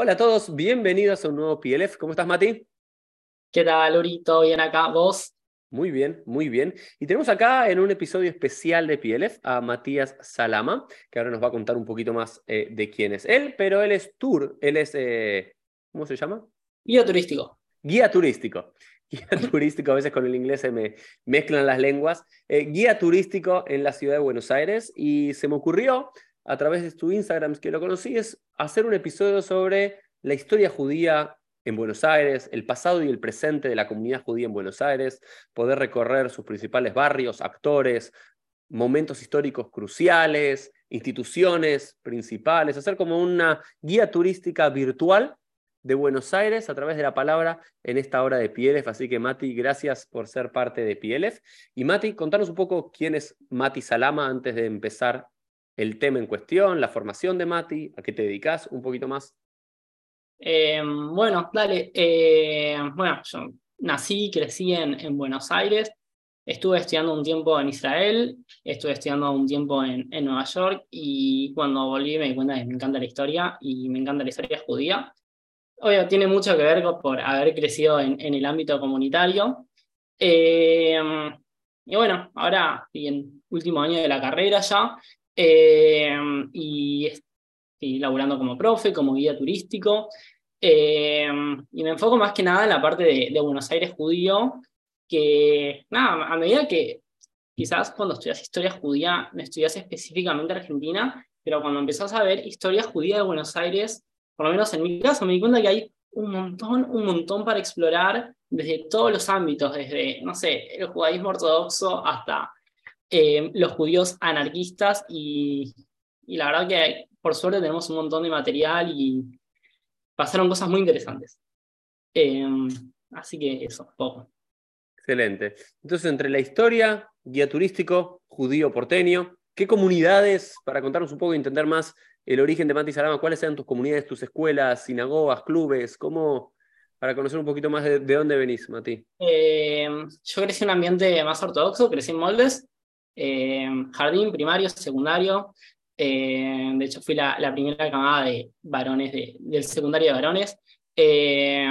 Hola a todos, bienvenidos a un nuevo PLF. ¿Cómo estás, Mati? ¿Qué tal, Lorito? ¿Bien acá? ¿Vos? Muy bien, muy bien. Y tenemos acá en un episodio especial de PLF a Matías Salama, que ahora nos va a contar un poquito más eh, de quién es él, pero él es tour, él es, eh, ¿cómo se llama? Guía turístico. Guía turístico. Guía turístico, a veces con el inglés se me mezclan las lenguas. Eh, guía turístico en la ciudad de Buenos Aires y se me ocurrió a través de tu Instagram, que lo conocí, es hacer un episodio sobre la historia judía en Buenos Aires, el pasado y el presente de la comunidad judía en Buenos Aires, poder recorrer sus principales barrios, actores, momentos históricos cruciales, instituciones principales, hacer como una guía turística virtual de Buenos Aires a través de la palabra en esta hora de PLF. Así que Mati, gracias por ser parte de PLF. Y Mati, contanos un poco quién es Mati Salama antes de empezar el tema en cuestión, la formación de Mati, a qué te dedicas un poquito más. Eh, bueno, dale. Eh, bueno, yo nací, crecí en, en, Buenos Aires, estuve estudiando un tiempo en Israel, estuve estudiando un tiempo en, Nueva York y cuando volví me di cuenta que me encanta la historia y me encanta la historia judía. Obvio, tiene mucho que ver con, por haber crecido en, en el ámbito comunitario. Eh, y bueno, ahora en último año de la carrera ya, eh, y estoy laburando como profe, como guía turístico, eh, y me enfoco más que nada en la parte de, Buenos Aires judío, que nada, a medida que quizás cuando estudias historia judía no estudias específicamente Argentina, pero cuando empezás a ver historia judía de Buenos Aires, por lo menos en mi caso, me di cuenta que hay un montón, un montón para explorar desde todos los ámbitos, desde, no sé, el judaísmo ortodoxo hasta eh, los judíos anarquistas y, y, la verdad que por suerte tenemos un montón de material y pasaron cosas muy interesantes. Eh, así que eso, poco. Excelente. Entonces, entre la historia, guía turístico, judío porteño, ¿qué comunidades, para contarnos un poco y entender más el origen de Mati Salama, cuáles eran tus comunidades, tus escuelas, sinagogas, clubes, cómo, para conocer un poquito más de, dónde venís, Mati? Eh, yo crecí en un ambiente más ortodoxo, crecí en Moldes, eh, jardín, primario, secundario. Eh, de hecho, fui la, primera camada de varones del secundario de varones. Eh,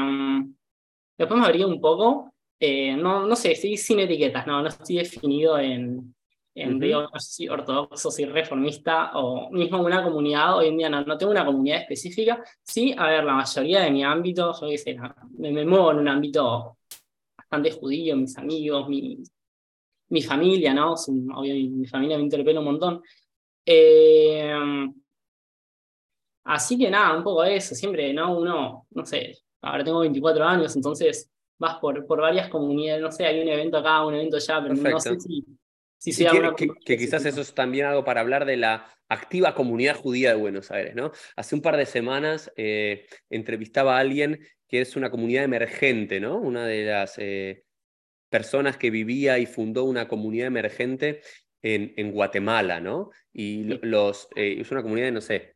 después me abrí un poco. no, no sé, estoy sin etiquetas, no, no estoy definido en, en no sé si ortodoxo, si reformista o mismo una comunidad. Hoy en día no, no tengo una comunidad específica. Sí, a ver, la mayoría de mi ámbito, yo qué sé, me, me muevo en un ámbito bastante judío, mis amigos, mis, mi familia, ¿no? mi, familia me interpela un montón. Eh, así que nada, un poco eso, siempre, ¿no? Uno, no sé, ahora tengo 24 años, entonces vas por, por varias comunidades, no sé, hay un evento acá, un evento allá, pero no sé si... si sea que, que, quizás eso es también algo para hablar de la activa comunidad judía de Buenos Aires, ¿no? Hace un par de semanas eh, entrevistaba a alguien que es una comunidad emergente, ¿no? Una de las eh, personas que vivía y fundó una comunidad emergente en, en Guatemala, ¿no? Y los, eh, es una comunidad de, no sé,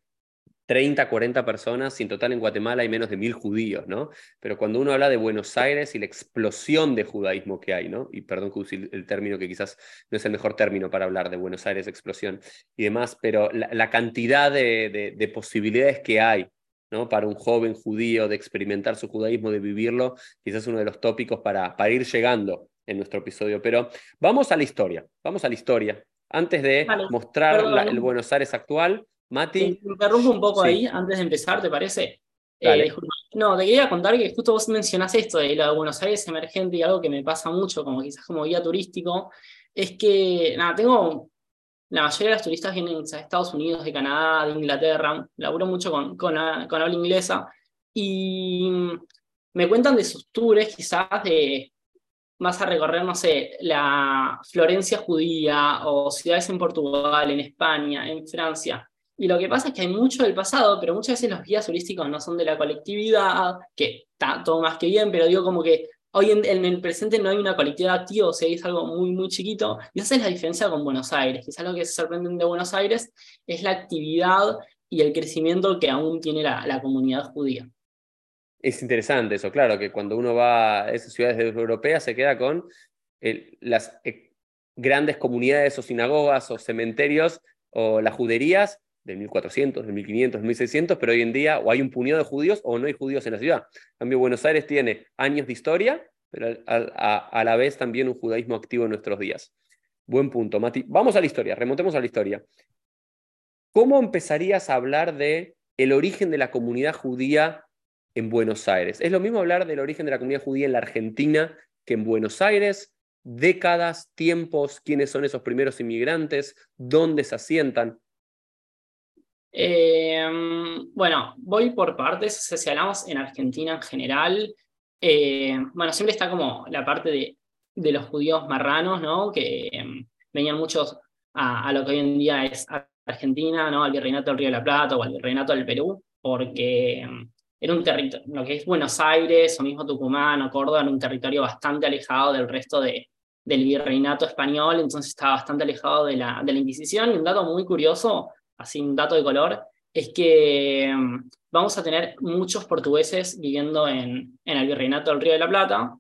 30, 40 personas, sin total en Guatemala hay menos de mil judíos, ¿no? Pero cuando uno habla de Buenos Aires y la explosión de judaísmo que hay, ¿no? Y perdón que use el término que quizás no es el mejor término para hablar de Buenos Aires, explosión y demás, pero la, cantidad de, de posibilidades que hay ¿no? para un joven judío de experimentar su judaísmo, de vivirlo, quizás uno de los tópicos para, para ir llegando en nuestro episodio. Pero vamos a la historia, vamos a la historia. Antes de mostrar el Buenos Aires actual, Mati. Te interrumpo un poco ahí antes de empezar, ¿te parece? Eh, no, te quería contar que justo vos mencionás esto de lo de Buenos Aires emergente y algo que me pasa mucho, como quizás como guía turístico, es que, nada, tengo la mayoría de los turistas vienen de Estados Unidos, de Canadá, de Inglaterra, laburo mucho con, con, con habla inglesa, y me cuentan de sus tours, quizás de vas a recorrer, no sé, la Florencia judía o ciudades en Portugal, en España, en Francia. Y lo que pasa es que hay mucho del pasado, pero muchas veces los guías turísticos no son de la colectividad, que está todo más que bien, pero digo como que Hoy en, el presente no hay una colectividad activa, o es algo muy, muy chiquito. Y esa es la diferencia con Buenos Aires. Quizás lo que se sorprende de Buenos Aires es la actividad y el crecimiento que aún tiene la, comunidad judía. Es interesante eso, claro, que cuando uno va a esas ciudades europeas se queda con las eh, grandes comunidades o sinagogas o cementerios o las juderías del 1400, del 1500, 1600, pero hoy en día o hay un puñado de judíos o no hay judíos en la ciudad. En cambio, Buenos Aires tiene años de historia, pero a, la vez también un judaísmo activo en nuestros días. Buen punto, Mati. Vamos a la historia, remontemos a la historia. ¿Cómo empezarías a hablar de el origen de la comunidad judía en Buenos Aires? ¿Es lo mismo hablar del origen de la comunidad judía en la Argentina que en Buenos Aires? décadas, tiempos, quiénes son esos primeros inmigrantes, dónde se asientan. Em, bueno, voy por partes, si hablamos en Argentina en general, eh, bueno, siempre está como la parte de, de los judíos marranos, ¿no? Que em, venían muchos a, lo que hoy en día es Argentina, ¿no? Al virreinato del Río de la Plata o al virreinato del Perú, porque em, era un territorio, lo que es Buenos Aires o mismo Tucumán o Córdoba, era un territorio bastante alejado del resto de, del virreinato español, entonces estaba bastante alejado de la, de la Inquisición. Y un dato muy curioso, así un dato de color, es que mm, vamos a tener muchos portugueses viviendo en, en el virreinato del Río de la Plata.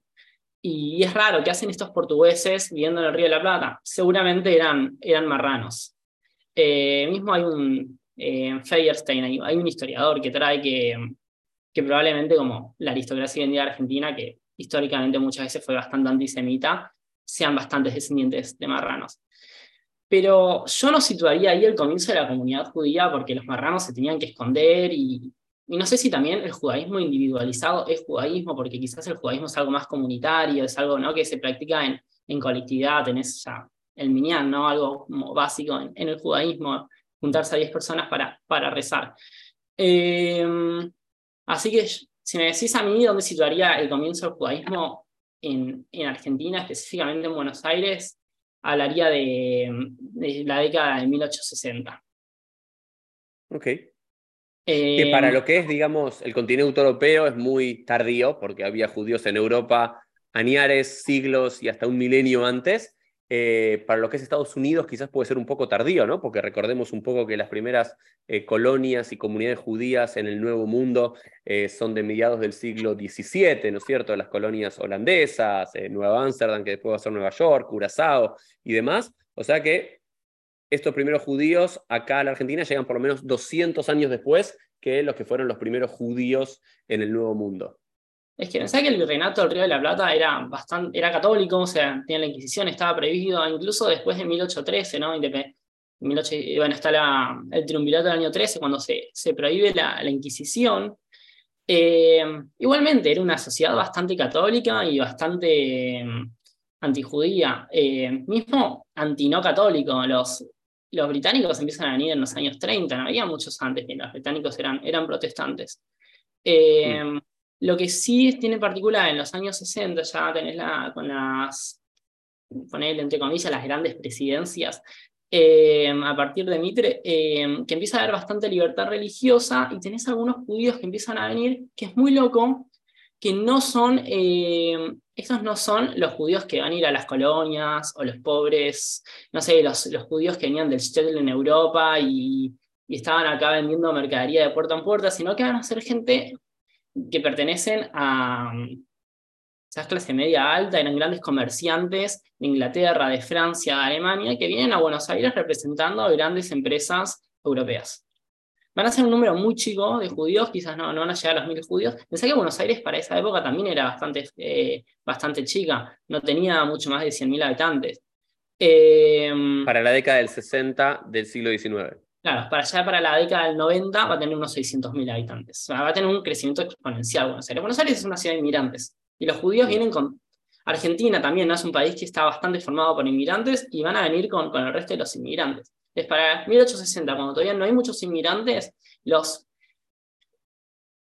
Y es raro, ¿qué hacen estos portugueses viviendo en el Río de la Plata? Seguramente eran, eran marranos. Eh, mismo hay un, eh, Feierstein, hay, hay, un historiador que trae que, que probablemente como la aristocracia hoy argentina, que históricamente muchas veces fue bastante antisemita, sean bastantes descendientes de marranos. Pero yo no situaría ahí el comienzo de la comunidad judía porque los marranos se tenían que esconder y, no sé si también el judaísmo individualizado es judaísmo, porque quizás el judaísmo es algo más comunitario, es algo ¿no? que se practica en, en colectividad, tenés el minyan, ¿no? algo básico en, el judaísmo, juntarse a 10 personas para, para rezar. Em, así que si me decís a mí dónde situaría el comienzo del judaísmo, en, Argentina, específicamente en Buenos Aires, hablaría de, la década de 1860. Ok. que para eh, lo que es, digamos, el continente europeo es muy tardío, porque había judíos en Europa añares, siglos y hasta un milenio antes, eh, para lo que es Estados Unidos quizás puede ser un poco tardío, ¿no? Porque recordemos un poco que las primeras eh, colonias y comunidades judías en el Nuevo Mundo eh, son de mediados del siglo XVII, ¿no es cierto? Las colonias holandesas, Nueva Ámsterdam, que después va a ser Nueva York, Curazao y demás. O sea que estos primeros judíos acá a la Argentina llegan por lo menos 200 años después que los que fueron los primeros judíos en el Nuevo Mundo es que pensá que el virreinato del Río de la Plata era, bastante, era católico, o sea, tenía la Inquisición, estaba prohibido, incluso después de 1813, ¿no? bueno, está el triunvirato del año 13, cuando se, se prohíbe la, Inquisición. Eh, igualmente, era una sociedad bastante católica y bastante mm, antijudía, eh, mismo antino católico. Los, los británicos empiezan a venir en los años 30, no había muchos antes que los británicos eran, eran protestantes. Eh. Lo que sí tiene particular en los años 60, ya tenés con las, poner entre comillas, las grandes presidencias, eh, a partir de Mitre, eh, que empieza a haber bastante libertad religiosa y tenés algunos judíos que empiezan a venir, que es muy loco, que no son, eh, estos no son los judíos que van a ir a las colonias o los pobres, no sé, los, judíos que venían del Shtetl en Europa y estaban acá vendiendo mercadería de puerta en puerta, sino que van a ser gente que pertenecen a esa clase media alta, eran grandes comerciantes de Inglaterra, de Francia, de Alemania, que vienen a Buenos Aires representando a grandes empresas europeas. Van a ser un número muy chico de judíos, quizás no, no van a llegar a los mil judíos. Pensé que Buenos Aires para esa época también era bastante, eh, bastante chica, no tenía mucho más de 100.000 habitantes. Em, para la década del 60 del siglo XIX. Claro, para allá para la década del 90 va a tener unos 600.000 habitantes. O sea, va a tener un crecimiento exponencial Buenos Aires. Buenos Aires es una ciudad de inmigrantes. Y los judíos vienen con... Argentina también ¿no? es un país que está bastante formado por inmigrantes y van a venir con, con el resto de los inmigrantes. Es para 1860, cuando todavía no hay muchos inmigrantes, los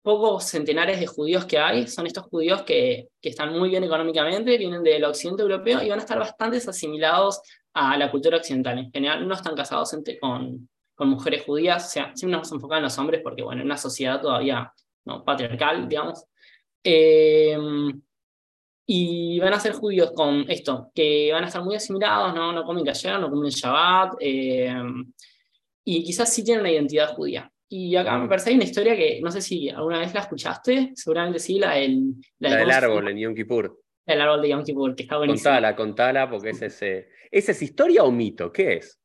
pocos centenares de judíos que hay son estos judíos que, que están muy bien económicamente, vienen del occidente europeo y van a estar bastante asimilados a la cultura occidental. En general no están casados entre, con, con mujeres judías, o sea, siempre nos enfocamos en los hombres porque, bueno, en una sociedad todavía ¿no? patriarcal, digamos. Em, y van a ser judíos con esto, que van a estar muy asimilados, no, no comen kasher, no comen Shabbat, em, y quizás sí tienen una identidad judía. Y acá me parece hay una historia que no sé si alguna vez la escuchaste, seguramente sí, la del, la del árbol en Yom Kippur. El árbol de Yom Kippur, que está buenísimo. Contala, contala, porque es ese. ¿Esa es historia o mito? ¿Qué es?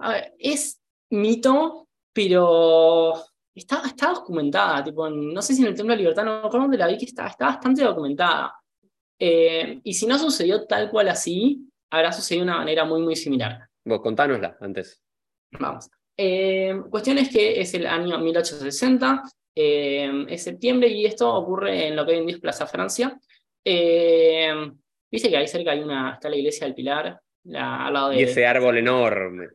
A ver, es mito, pero está, está documentada, tipo, no sé si en el Templo de Libertad, no me acuerdo dónde la vi, que está, está bastante documentada. Eh, y si no sucedió tal cual así, habrá sucedido de una manera muy, muy similar. Vos contánosla antes. Vamos. Eh, cuestión es que es el año 1860, eh, es septiembre, y esto ocurre en lo que hoy en día es Plaza Francia. Eh, Viste que ahí cerca hay una, está la iglesia del Pilar, al lado de... Y ese árbol enorme.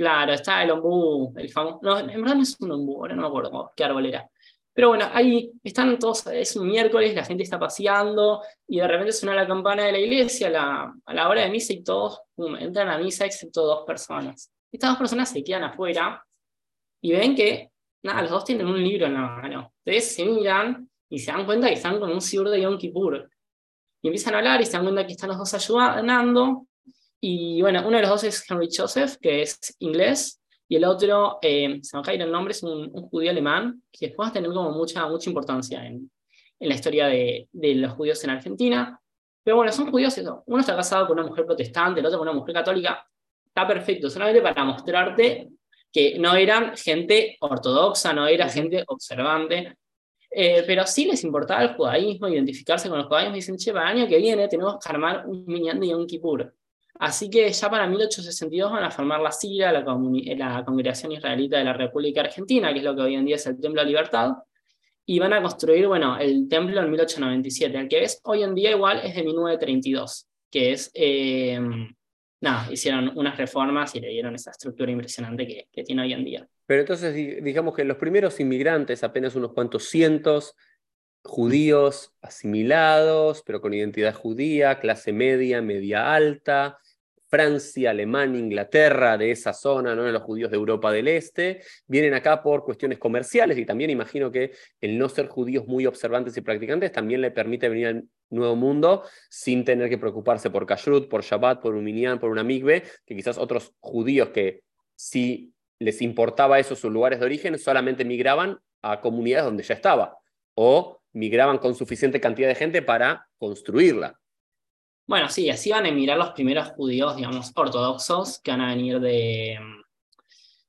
Claro, está el ombú, el famoso. No, en verdad no es un ombú, ahora no me acuerdo qué árbol era. Pero bueno, ahí están todos, es un miércoles, la gente está paseando y de repente suena la campana de la iglesia a la, a la hora de misa y todos entran a misa excepto dos personas. Estas dos personas se quedan afuera y ven que, nada, los dos tienen un libro en la mano. Entonces se miran y se dan cuenta que están con un sibur de Yom Kippur. Y empiezan a hablar y se dan cuenta que están los dos ayudando y bueno, uno de los dos es Henry Joseph, que es inglés, y el otro, eh, se me cae el nombre, es un, judío alemán, que después va a tener como mucha, mucha importancia en, en la historia de, de, los judíos en Argentina. Pero bueno, son judíos, eso. uno está casado con una mujer protestante, el otro con una mujer católica. Está perfecto, solamente para mostrarte que no eran gente ortodoxa, no era gente observante, eh, pero sí les importaba el judaísmo, identificarse con los judaísmos, y dicen, che, para el año que viene tenemos que armar un minyan de Yom Kippur. Así que ya para 1862 van a formar la CIRA, la, la, Congregación Israelita de la República Argentina, que es lo que hoy en día es el Templo de Libertad, y van a construir, bueno, el templo en 1897. El que es hoy en día igual es de 1932, que es, eh, nada, hicieron unas reformas y le dieron esa estructura impresionante que, que tiene hoy en día. Pero entonces digamos que los primeros inmigrantes, apenas unos cuantos cientos, judíos asimilados, pero con identidad judía, clase media, media alta, Francia, Alemania, Inglaterra, de esa zona, ¿no? los judíos de Europa del Este, vienen acá por cuestiones comerciales y también imagino que el no ser judíos muy observantes y practicantes también le permite venir al Nuevo Mundo sin tener que preocuparse por Kashrut, por Shabbat, por un Minyan, por una Migbe, que quizás otros judíos que si les importaba eso sus lugares de origen, solamente migraban a comunidades donde ya estaba o migraban con suficiente cantidad de gente para construirla. Bueno, sí, así van a emigrar los primeros judíos, digamos, ortodoxos, que van a venir de,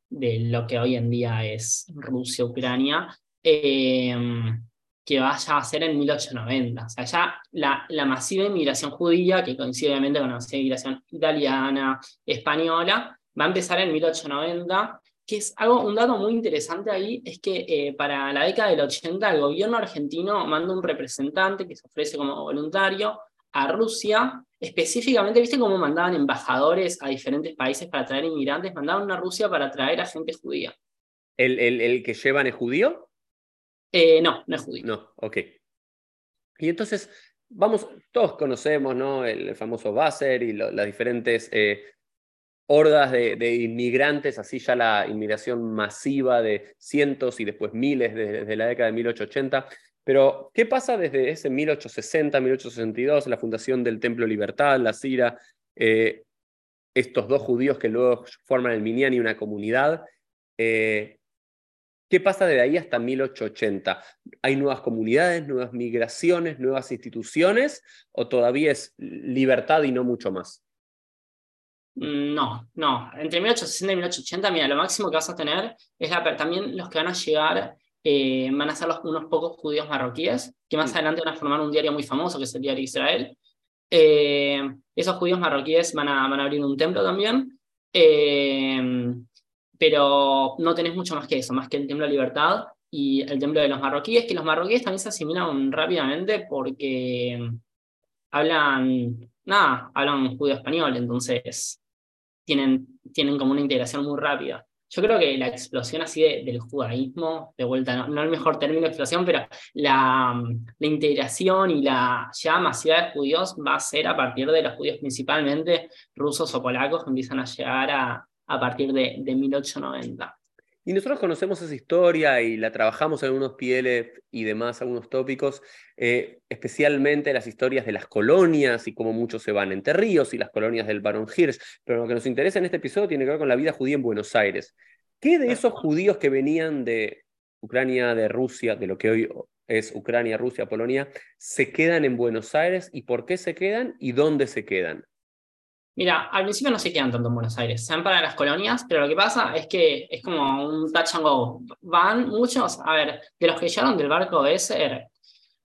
de lo que hoy en día es Rusia, Ucrania, em, que vaya a ser en 1890. O sea, ya la, la masiva inmigración judía, que coincide obviamente con la masiva inmigración italiana, española, va a empezar en 1890 que es algo, un dato muy interesante ahí, es que eh, para la década del 80 el gobierno argentino manda un representante que se ofrece como voluntario a Rusia, específicamente, ¿viste cómo mandaban embajadores a diferentes países para traer inmigrantes? Mandaban a Rusia para traer a gente judía. ¿El, el, que llevan es judío? Eh, no, no es judío. No, ok. Y entonces, vamos, todos conocemos ¿no? el, famoso Basser y las diferentes eh, hordas de, de, inmigrantes, así ya la inmigración masiva de cientos y después miles desde la década de 1880. Pero, ¿qué pasa desde ese 1860, 1862, la fundación del Templo Libertad, la Cira, eh, estos dos judíos que luego forman el Minyan y una comunidad? Eh, ¿Qué pasa desde ahí hasta 1880? ¿Hay nuevas comunidades, nuevas migraciones, nuevas instituciones o todavía es libertad y no mucho más? No, no. Entre 1860 y 1880, mira, lo máximo que vas a tener es la, también los que van a llegar eh, van a ser los, unos pocos judíos marroquíes, que más adelante van a formar un diario muy famoso, que es el diario Israel. Eh, esos judíos marroquíes van a, van a abrir un templo también, eh, pero no tenés mucho más que eso, más que el Templo de Libertad y el Templo de los Marroquíes, que los marroquíes también se asimilan rápidamente porque hablan, nada, hablan judío español, entonces tienen, tienen como una integración muy rápida. Yo creo que la explosión así del judaísmo, de vuelta, no, el mejor término de explosión, pero la, la, integración y la ya masiva de judíos va a ser a partir de los judíos principalmente rusos o polacos que empiezan a llegar a, a partir de, de 1890. Y nosotros conocemos esa historia y la trabajamos en algunos PLF y demás, algunos tópicos, eh, especialmente las historias de las colonias y cómo muchos se van entre ríos y las colonias del Barón Hirsch. Pero lo que nos interesa en este episodio tiene que ver con la vida judía en Buenos Aires. ¿Qué de esos judíos que venían de Ucrania, de Rusia, de lo que hoy es Ucrania, Rusia, Polonia, se quedan en Buenos Aires y por qué se quedan y dónde se quedan? Mira, al principio no se quedan tanto en Buenos Aires, se van para las colonias, pero lo que pasa es que es como un touch and go. Van muchos, a ver, de los que llegaron del barco de ese,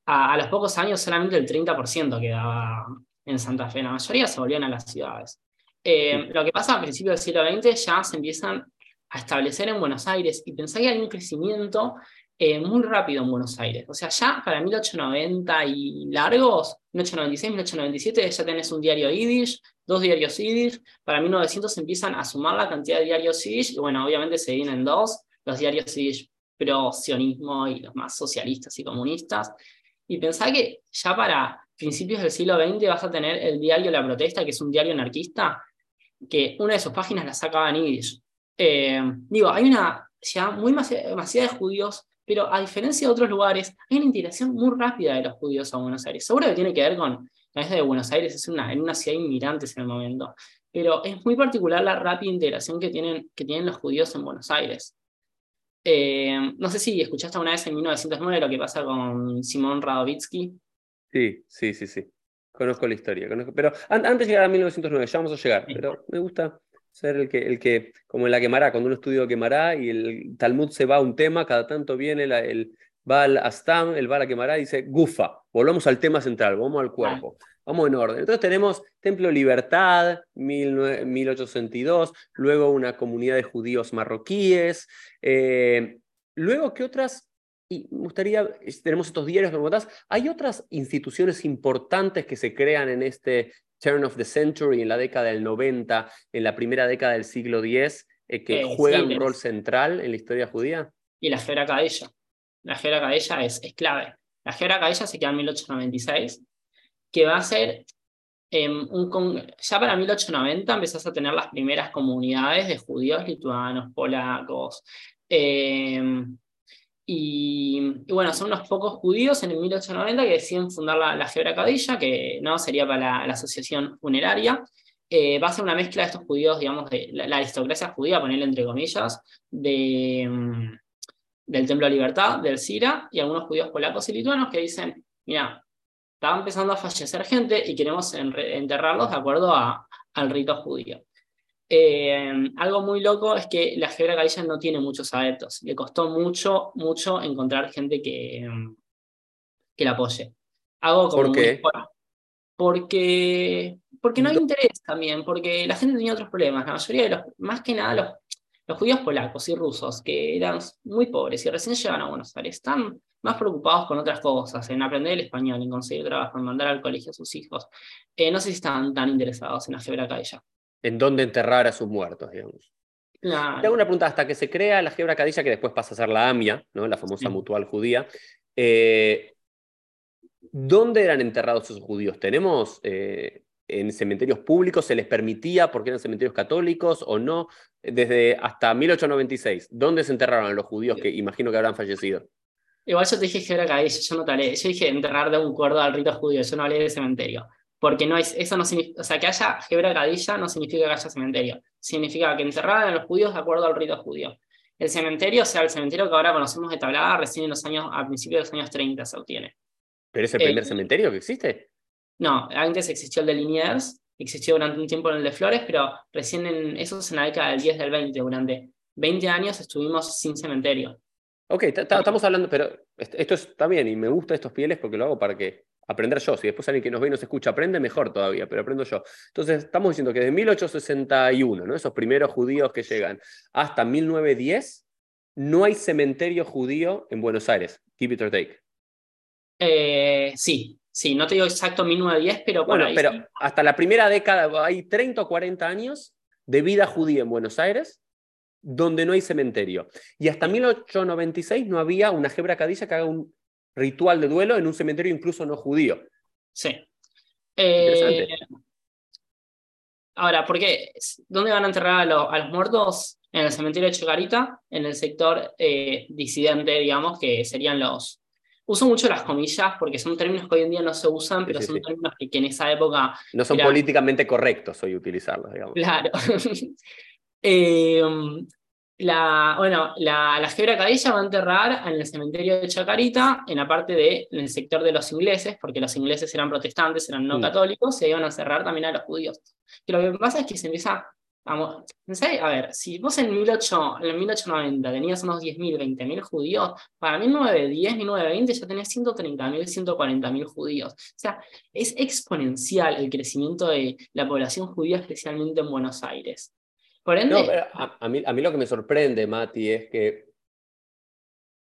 a, a los pocos años solamente el 30% quedaba en Santa Fe, la mayoría se volvían a las ciudades. Eh, lo que pasa a principios del siglo XX ya se empiezan a establecer en Buenos Aires y pensá que hay un crecimiento eh, muy rápido en Buenos Aires. O sea, ya para 1890 y largos, 1896, 1897 ya tenés un diario Yiddish, dos diarios Yiddish, para 1900 empiezan a sumar la cantidad de diarios Yiddish y bueno, obviamente se vienen dos, los diarios Yiddish pro-sionismo y los más socialistas y comunistas. Y pensá que ya para principios del siglo XX vas a tener el diario La Protesta, que es un diario anarquista, que una de sus páginas la sacaba en Yiddish. Digo, hay una ya muy demasiada de judíos, pero a diferencia de otros lugares, hay una integración muy rápida de los judíos a Buenos Aires. Seguro que tiene que ver con la de Buenos Aires, es una, en una ciudad de inmigrantes en el momento, pero es muy particular la rápida integración que tienen, que tienen los judíos en Buenos Aires. Eh, no sé si escuchaste una vez en 1909 lo que pasa con Simón Radovitsky. Sí, sí, sí, sí. Conozco la historia. Pero antes de llegar a 1909, ya vamos a llegar. Pero me gusta ser el que, el que, como en la quemará, cuando uno estudia quemará y el Talmud se va a un tema, cada tanto viene el Baal Astam, el Baal quemará y dice, gufa, volvamos al tema central, vamos al cuerpo. Vamos en orden. Entonces tenemos Templo Libertad, 1862, luego una comunidad de judíos marroquíes, eh, luego, ¿qué otras? Y me gustaría, tenemos estos diarios que me ¿hay otras instituciones importantes que se crean en este turn of the century, en la década del 90, en la primera década del siglo X, eh, que eh, juegan un rol central en la historia judía? Y la Fera Cadella. La Fera Cadella es, es clave. La Fera Cadella se queda en 1896 que va a ser em, un ya para 1890 empezás a tener las primeras comunidades de judíos lituanos, polacos. Em, y, bueno, son unos pocos judíos en el 1890 que deciden fundar la, la Cadilla, que no sería para la, asociación funeraria. Eh, va a ser una mezcla de estos judíos, digamos, de la, aristocracia judía, ponerle entre comillas, de, em, del Templo de Libertad, del Sira, y algunos judíos polacos y lituanos que dicen, mira, estaba empezando a fallecer gente y queremos enterrarlos de acuerdo a, al rito judío. Eh, algo muy loco es que la Gebra Galilla no tiene muchos adeptos. Le costó mucho, mucho encontrar gente que, que la apoye. Algo como ¿Por qué? porque, porque no hay interés también, porque la gente tenía otros problemas. La mayoría de los, más que nada los, los judíos polacos y rusos, que eran muy pobres y recién llegan a Buenos Aires, están más preocupados con otras cosas, en aprender el español, en conseguir trabajo, en mandar al colegio a sus hijos. Eh, no sé si estaban tan interesados en la Gebra Cadilla. En dónde enterrar a sus muertos, digamos. Claro. Te hago una pregunta, hasta que se crea la Gebra Cadilla, que después pasa a ser la AMIA, ¿no? la famosa mutual judía, eh, ¿dónde eran enterrados esos judíos? ¿Tenemos eh, en cementerios públicos? ¿Se les permitía porque eran cementerios católicos o no? Desde hasta 1896, ¿dónde se enterraron los judíos que imagino que habrán fallecido? Igual yo te dije que era yo no te hablé. Yo dije enterrar de un cuerdo al rito judío, yo no hablé de cementerio. Porque no es, eso no significa, o sea, que haya Gebra Cadilla no significa que haya cementerio. Significa que enterraran a los judíos de acuerdo al rito judío. El cementerio, o sea, el cementerio que ahora conocemos de tablada, recién en los años, a principios de los años 30 se obtiene. ¿Pero es el primer eh, cementerio que existe? No, antes existió el de Liniers, existió durante un tiempo en el de Flores, pero recién en, eso es en la década del 10 del 20, durante 20 años estuvimos sin cementerio. Ok, estamos hablando, pero esto está bien y me gusta estos pieles porque lo hago para que aprender yo. Si después alguien que nos ve y nos escucha aprende, mejor todavía, pero aprendo yo. Entonces, estamos diciendo que de 1861, ¿no? esos primeros judíos que llegan, hasta 1910, no hay cementerio judío en Buenos Aires. Keep it or take. Eh, sí, sí, no te digo exacto 1910, pero bueno, pero hasta la primera década, hay 30 o 40 años de vida judía en Buenos Aires donde no hay cementerio. Y hasta 1896 no había una Gebra Cadilla que haga un ritual de duelo en un cementerio incluso no judío. Sí. Eh, ahora, ¿por qué? ¿Dónde van a enterrar a, los muertos? En el cementerio de Chegarita, en el sector eh, disidente, digamos, que serían los... Uso mucho las comillas porque son términos que hoy en día no se usan, pero son términos que, en esa época... No son políticamente correctos hoy utilizarlos, digamos. Claro. Eh, La, bueno, la, la Gebra Cadilla va a enterrar en el cementerio de Chacarita, en la parte del sector de los ingleses, porque los ingleses eran protestantes, eran no mm. católicos, se iban a cerrar también a los judíos. Que lo que pasa es que se empieza Vamos, a ver, si vos en, 18, en 1890 tenías unos 10.000, 20.000 judíos, para 1910, 1920 ya tenías 130.000, 140.000 judíos. O sea, es exponencial el crecimiento de la población judía, especialmente en Buenos Aires. Por ende, a, mí, a mí lo que me sorprende, Mati, es que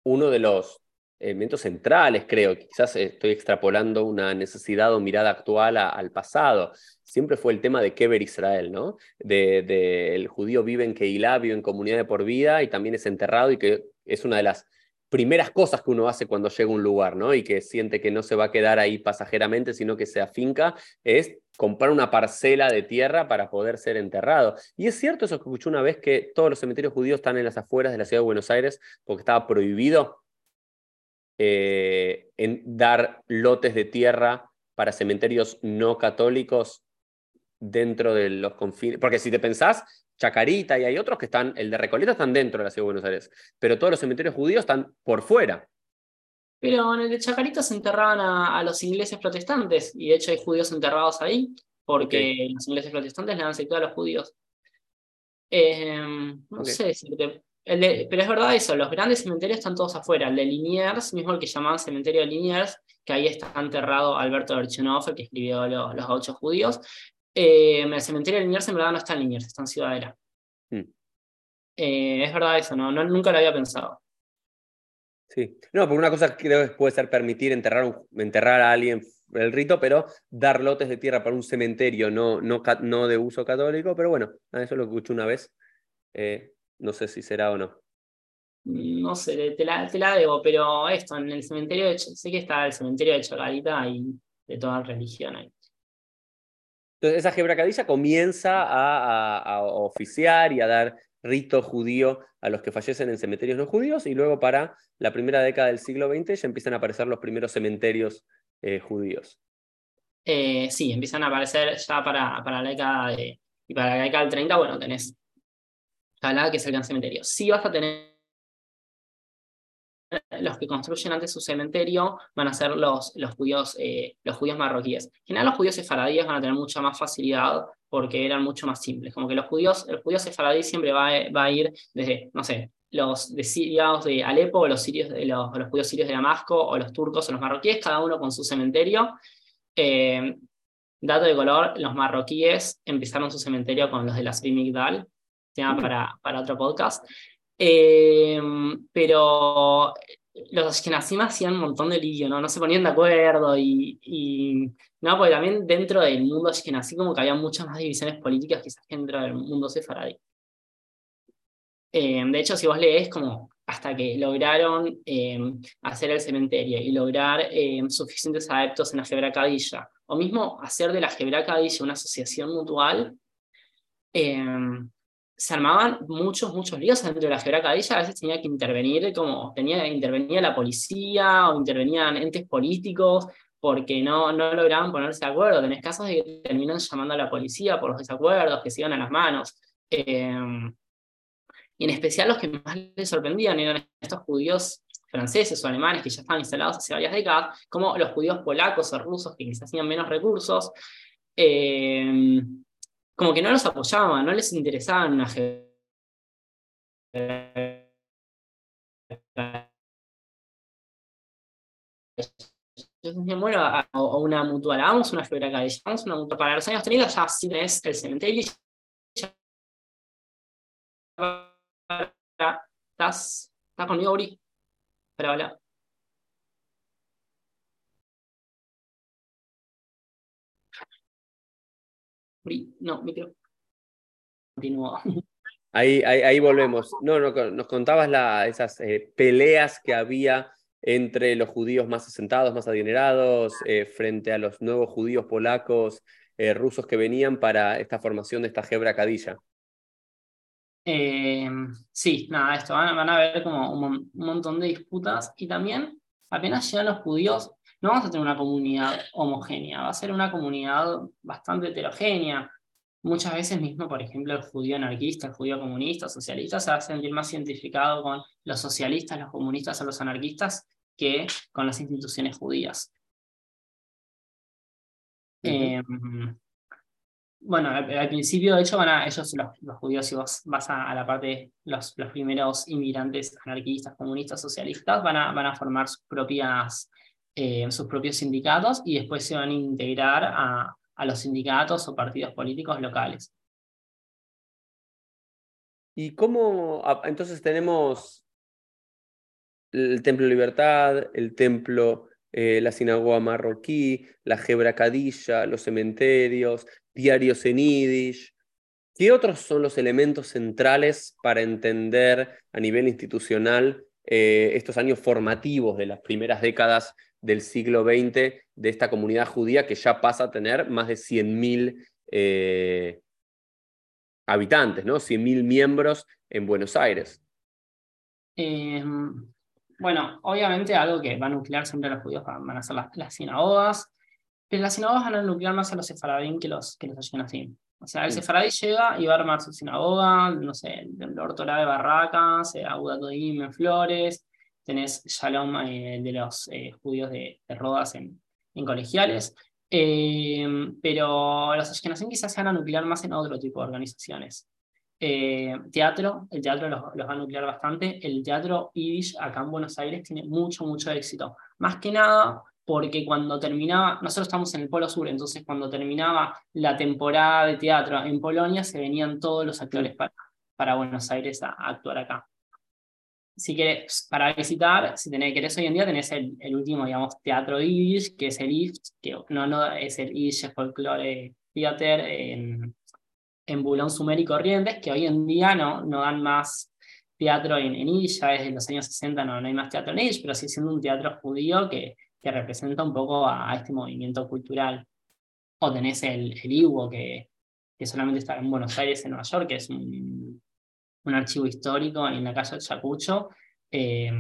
uno de los elementos centrales, creo, quizás estoy extrapolando una necesidad o mirada actual al pasado, siempre fue el tema de Keber Israel, ¿no? De, el judío vive en Keilah, vive en comunidad de por vida y también es enterrado y que es una de las primeras cosas que uno hace cuando llega a un lugar, ¿no? Y que siente que no se va a quedar ahí pasajeramente, sino que se afinca, es comprar una parcela de tierra para poder ser enterrado. Y es cierto eso que escuché una vez que todos los cementerios judíos están en las afueras de la ciudad de Buenos Aires porque estaba prohibido eh, en dar lotes de tierra para cementerios no católicos dentro de los confines. Porque si te pensás, Chacarita y hay otros que están, el de Recoleta están dentro de la ciudad de Buenos Aires, pero todos los cementerios judíos están por fuera. Pero en el de Chacarita se enterraban a, los ingleses protestantes, y de hecho hay judíos enterrados ahí, porque los ingleses protestantes le dan sector a los judíos. Em, no sé si te, pero es verdad eso, los grandes cementerios están todos afuera. El de Liniers, mismo el que llamaban cementerio de Liniers, que ahí está enterrado Alberto Berchenhofer, que escribió Los, los gauchos judíos. Eh, el cementerio de Liniers en verdad no está en Liniers, está en Ciudadela. Hmm. Eh, es verdad eso, ¿no? nunca lo había pensado. Sí, no, por una cosa creo que puede ser permitir enterrar, enterrar a alguien el rito, pero dar lotes de tierra para un cementerio no, no, no de uso católico, pero bueno, eso lo escuché una vez. Eh, no sé si será o no. No sé, te la, te la debo, pero esto, en el cementerio de sé que está el cementerio de Chacarita y de toda religión ahí. Entonces esa gebracadilla comienza a, oficiar y a dar rito judío a los que fallecen en cementerios no judíos y luego para la primera década del siglo XX ya empiezan a aparecer los primeros cementerios eh, judíos. Eh, sí, empiezan a aparecer ya para, para la década de, y para la década del 30, bueno, tenés que es el gran cementerio. Vas a tener los que construyen antes su cementerio van a ser los, judíos, eh, los judíos marroquíes. En general, los judíos sefaradíes van a tener mucha más facilidad porque eran mucho más simples. Como que los judíos, el judío sefaradí siempre va, a ir desde, no sé, los de de Alepo, o los, judíos sirios de Damasco, o los turcos o los marroquíes, cada uno con su cementerio. Eh, dato de color, los marroquíes empezaron su cementerio con los de la Migdal, para, para otro podcast. Eh, pero los ashkenazim hacían un montón de lío, ¿no? No se ponían de acuerdo y, y no, porque también dentro del mundo ashkenazí como que había muchas más divisiones políticas quizás que dentro del mundo sefaradí. Eh, de hecho, si vos lees como hasta que lograron eh, hacer el cementerio y lograr suficientes adeptos en la Gebra Cadilla, o mismo hacer de la Gebra Cadilla una asociación mutual, se armaban muchos, muchos líos dentro de la Cadilla, a veces tenía que intervenir, como tenía, intervenía la policía o intervenían entes políticos porque no, no lograban ponerse de acuerdo. Tenés casos de que terminan llamando a la policía por los desacuerdos, que se iban a las manos. Em, y en especial los que más les sorprendían eran estos judíos franceses o alemanes que ya estaban instalados hace varias décadas, como los judíos polacos o rusos que quizás tenían menos recursos. Eh, como que no los apoyaban, no les interesaba una bueno, o una mutual, hagamos una fibra una mutual. Para los años 30 ya sí tenés el cementerio. ¿Estás, ¿Estás conmigo, Uri? Para hablar. No, micro. Continúa. Ahí, ahí, volvemos. No, no, nos contabas la, esas eh, peleas que había entre los judíos más asentados, más adinerados, eh, frente a los nuevos judíos polacos, eh, rusos que venían para esta formación de esta Gebra Cadilla. sí, nada, esto van, a haber como un, montón de disputas y también apenas llegan los judíos no vamos a tener una comunidad homogénea, va a ser una comunidad bastante heterogénea. muchas veces mismo, por ejemplo, el judío anarquista, el judío comunista, socialista, se va a sentir más identificado con los socialistas, los comunistas o los anarquistas que con las instituciones judías. Em, bueno, al, principio, de hecho, van a, ellos, los, judíos, si vos vas a, la parte, los, los primeros inmigrantes anarquistas, comunistas, socialistas, van a, van a formar sus, propias, eh, sus propios sindicatos y después se van a integrar a, a los sindicatos o partidos políticos locales. ¿Y cómo? Entonces tenemos el Templo Libertad, el Templo, eh, la Sinagoga Marroquí, la Hebra Cadilla, los cementerios, diarios en Yiddish. ¿Qué otros son los elementos centrales para entender a nivel institucional eh, estos años formativos de las primeras décadas del siglo XX de esta comunidad judía que ya pasa a tener más de 100.000 eh, habitantes, ¿no? 100.000 miembros en Buenos Aires. Em, bueno, obviamente algo que va a nuclear siempre a los judíos van, a ser las, sinagogas, pero las sinagogas van a nuclear más a los sefaradín que los, que los así. O sea, el sefaradí llega y va a armar su sinagoga, no sé, el Ortorá de Barracas, Agudadoim en Flores, tenés Shalom eh, de los eh, judíos de, Rodas en, en colegiales, eh, pero los Ashkenazim quizás se van a nuclear más en otro tipo de organizaciones. Eh, teatro, el teatro los, va a nuclear bastante. El teatro Yiddish acá en Buenos Aires tiene mucho, mucho éxito. Más que nada porque cuando terminaba, nosotros estamos en el Polo Sur, entonces cuando terminaba la temporada de teatro en Polonia, se venían todos los actores para, para Buenos Aires a, actuar acá. Si querés, para visitar, si tenés, querés hoy en día, tenés el, el último, digamos, teatro Yiddish, que es el IFT, que no, no es el Yiddish Folklore Theater en, en Bulón Sumer y Corrientes, que hoy en día no, no dan más teatro en, en ya desde los años 60 no, no hay más teatro en Ish, pero sí siendo un teatro judío que, que representa un poco a, este movimiento cultural. O tenés el, el Iwo, que, que solamente está en Buenos Aires, en Nueva York, que es un, un archivo histórico en la calle del Chacucho, eh,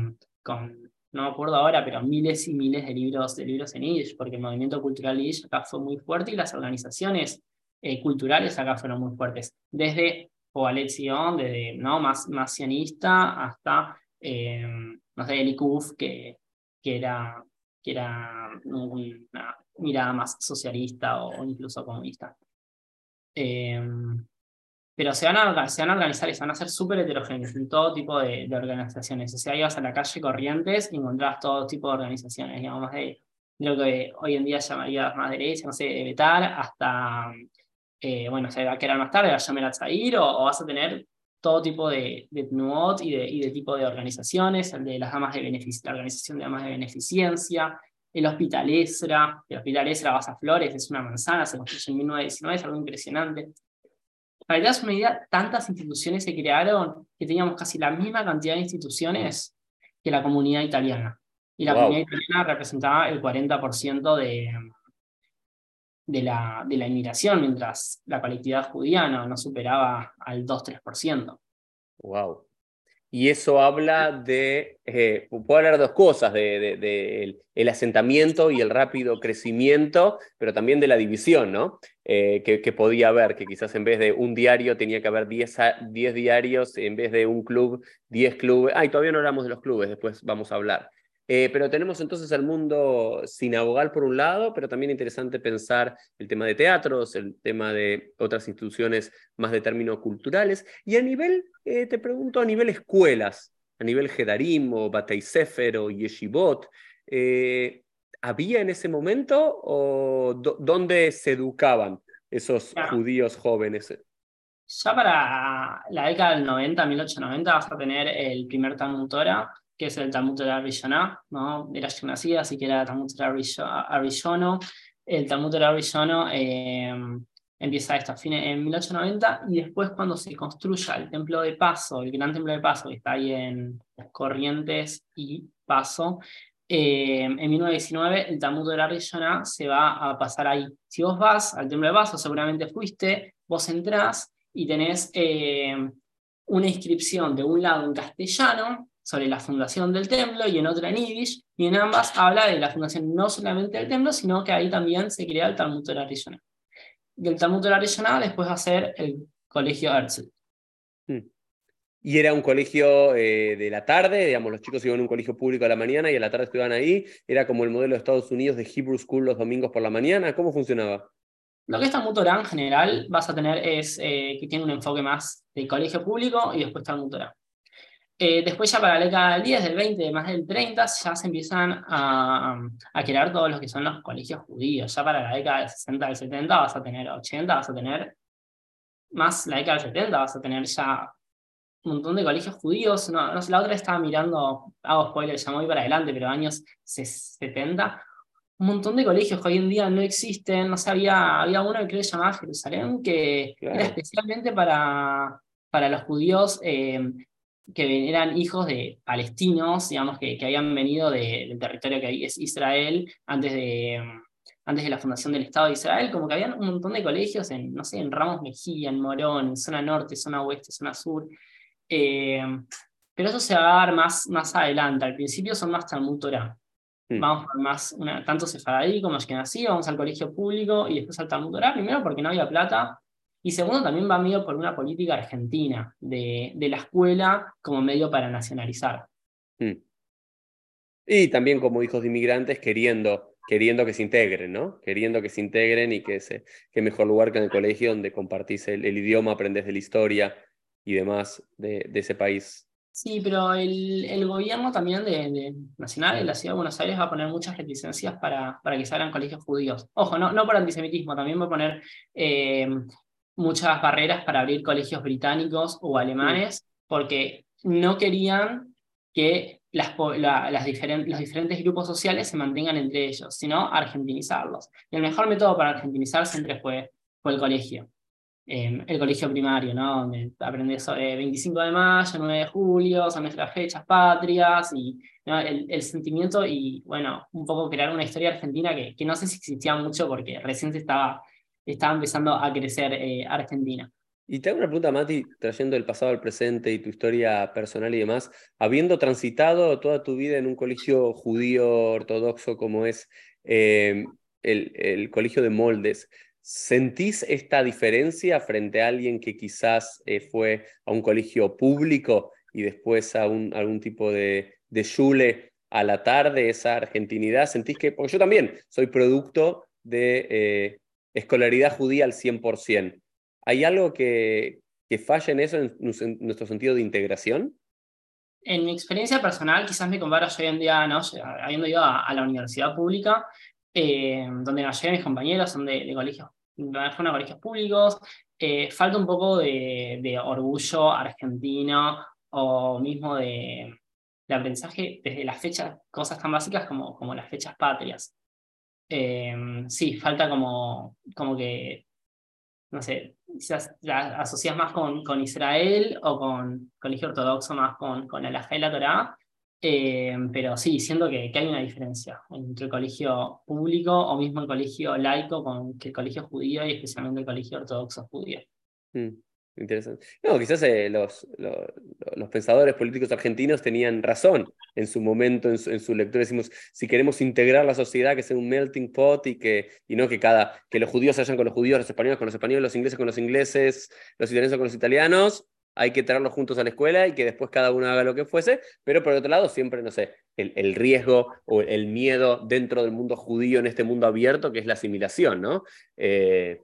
con, no me acuerdo ahora, pero miles y miles de libros, de libros en Ish, porque el movimiento cultural Ish acá fue muy fuerte y las organizaciones eh, culturales acá fueron muy fuertes, desde Poaletzion, desde ¿no? más, más sionista, hasta, eh, no sé, el ICUF, que, que era, que era una mirada más socialista o, incluso comunista. Eh, pero se van, a, se van a organizar y se van a hacer súper heterogéneos en todo tipo de, organizaciones. O sea, ibas a la calle Corrientes y encontrás todo tipo de organizaciones, digamos, de, de lo que hoy en día llamaría más derecha, no sé, de Betar, hasta eh, bueno, se va a quedar más tarde, va a llamar a o, o, vas a tener todo tipo de, de y de, y de tipo de organizaciones, el de las damas de la organización de damas de beneficencia, el Hospital Esra, el Hospital Esra Basa Flores, es una manzana, se construyó en 1919, es algo impresionante. Para que te das una idea, tantas instituciones se crearon que teníamos casi la misma cantidad de instituciones que la comunidad italiana. Y la comunidad italiana representaba el 40% de, de la, de la inmigración, mientras la colectividad judía no, superaba al 2-3%. Wow. Y eso habla de, eh, puedo hablar de dos cosas, de, de, el, asentamiento y el rápido crecimiento, pero también de la división, ¿no? Eh, que, que, podía haber, que quizás en vez de un diario tenía que haber 10, 10 diarios, en vez de un club, 10 clubes. Ay, todavía no hablamos de los clubes, después vamos a hablar. Eh, pero tenemos entonces el mundo sinagogal por un lado, pero también interesante pensar el tema de teatros, el tema de otras instituciones más de términos culturales. Y a nivel, eh, te pregunto, a nivel escuelas, a nivel Gedarim o Batei Sefer o Yeshivot, eh, ¿había en ese momento o dónde se educaban esos judíos jóvenes? Ya para la década del 90, 1890, vas a tener el primer Talmud Torah, que es el Talmud de Rishoná, ¿no? Era nacida, así que era Talmud Arishono. El Talmud de Arishono eh, empieza a fines en 1890 y después cuando se construya el templo de Paso, el gran templo de Paso que está ahí en Corrientes y Paso, eh, en 1919 el Talmud de la se va a pasar ahí. Si vos vas al templo de Paso, seguramente fuiste, vos entrás y tenés eh, una inscripción de un lado en castellano sobre la fundación del templo y en otra en Yiddish, y en ambas habla de la fundación no solamente del templo, sino que ahí también se crea el Talmud Torah del Talmud Torah Regional después va a ser el colegio Herzl. Hmm. Y era un colegio eh, de la tarde, digamos, los chicos iban a un colegio público a la mañana y a la tarde estudiaban ahí. Era como el modelo de Estados Unidos de Hebrew School los domingos por la mañana. ¿Cómo funcionaba? Lo que es Talmud Torah en general vas a tener es que tiene un enfoque más de colegio público y después Talmud Torah. Eh, después ya para la década del 10, del 20, más del 30, ya se empiezan a, a, crear todos los que son los colegios judíos. Ya para la década del 60, del 70 vas a tener 80, vas a tener más la década del 70, vas a tener ya un montón de colegios judíos. No, no la otra estaba mirando, hago spoiler, ya muy para adelante, pero años 70. Un montón de colegios que hoy en día no existen. No sé, había, había uno que creo que se llamaba Jerusalén, que era especialmente para, para los judíos. Eh, que eran hijos de palestinos, digamos, que, que habían venido del territorio que es Israel antes de, antes de la fundación del Estado de Israel, como que habían un montón de colegios en, no sé, en Ramos Mejía, en Morón, en zona norte, zona oeste, zona sur. Eh, pero eso se va a dar más, más adelante. Al principio son más Talmud Torah. Hmm. Vamos por más, una, tanto Sefaradí como Ashkenazí, vamos al colegio público y después al Talmud Torah, primero porque no había plata y segundo, también va medio por una política argentina de, de la escuela como medio para nacionalizar. Hmm. Y también como hijos de inmigrantes queriendo, queriendo que se integren, ¿no? Queriendo que se integren y que, se, que mejor lugar que en el colegio donde compartís el, idioma, aprendes de la historia y demás de, de ese país. Sí, pero el, el gobierno también de, nacional de la ciudad de Buenos Aires va a poner muchas reticencias para, para que se hagan colegios judíos. Ojo, no, no por antisemitismo, también va a poner eh, muchas barreras para abrir colegios británicos o alemanes, porque no querían que las, las los diferentes grupos sociales se mantengan entre ellos, sino argentinizarlos. Y el mejor método para argentinizar siempre fue, fue el colegio. Em, el colegio primario, ¿no? donde aprendes sobre 25 de mayo, 9 de julio, son nuestras fechas patrias y el, el, sentimiento y, bueno, un poco crear una historia argentina que, que no sé si existía mucho porque recién se estaba estaba empezando a crecer eh, Argentina. Y te hago una pregunta, Mati, trayendo el pasado al presente y tu historia personal y demás, habiendo transitado toda tu vida en un colegio judío ortodoxo como es eh, el, colegio de Moldes, ¿sentís esta diferencia frente a alguien que quizás eh, fue a un colegio público y después a algún tipo de, de a la tarde, esa argentinidad? ¿Sentís que, porque yo también soy producto de escolaridad judía al 100%. ¿Hay algo que, que falla en eso, en, nuestro sentido de integración? En mi experiencia personal, quizás me comparo hoy en día, ¿no? habiendo ido a, la universidad pública, eh, donde la mis compañeros son de, colegios, fueron colegios públicos, eh, falta un poco de, de, orgullo argentino o mismo de, de, aprendizaje desde las fechas, cosas tan básicas como, como las fechas patrias. Em, sí, falta como, como que, no sé, quizás la asocias más con, con Israel o con colegio ortodoxo más con, con la y la Torah, em, pero sí, siento que, que, hay una diferencia entre el colegio público o mismo el colegio laico con que el colegio judío y especialmente el colegio ortodoxo judío. Mm. Interesante. No, quizás eh, los, los, pensadores políticos argentinos tenían razón en su momento, en su, lectura. Decimos, si queremos integrar la sociedad, que sea un melting pot y, que, y no que, cada, que los judíos se vayan con los judíos, los españoles con los españoles, los ingleses con los ingleses, los italianos con los italianos, hay que traerlos juntos a la escuela y que después cada uno haga lo que fuese, pero por otro lado siempre, no sé, el, el, riesgo o el miedo dentro del mundo judío, en este mundo abierto, que es la asimilación, ¿no? Eh,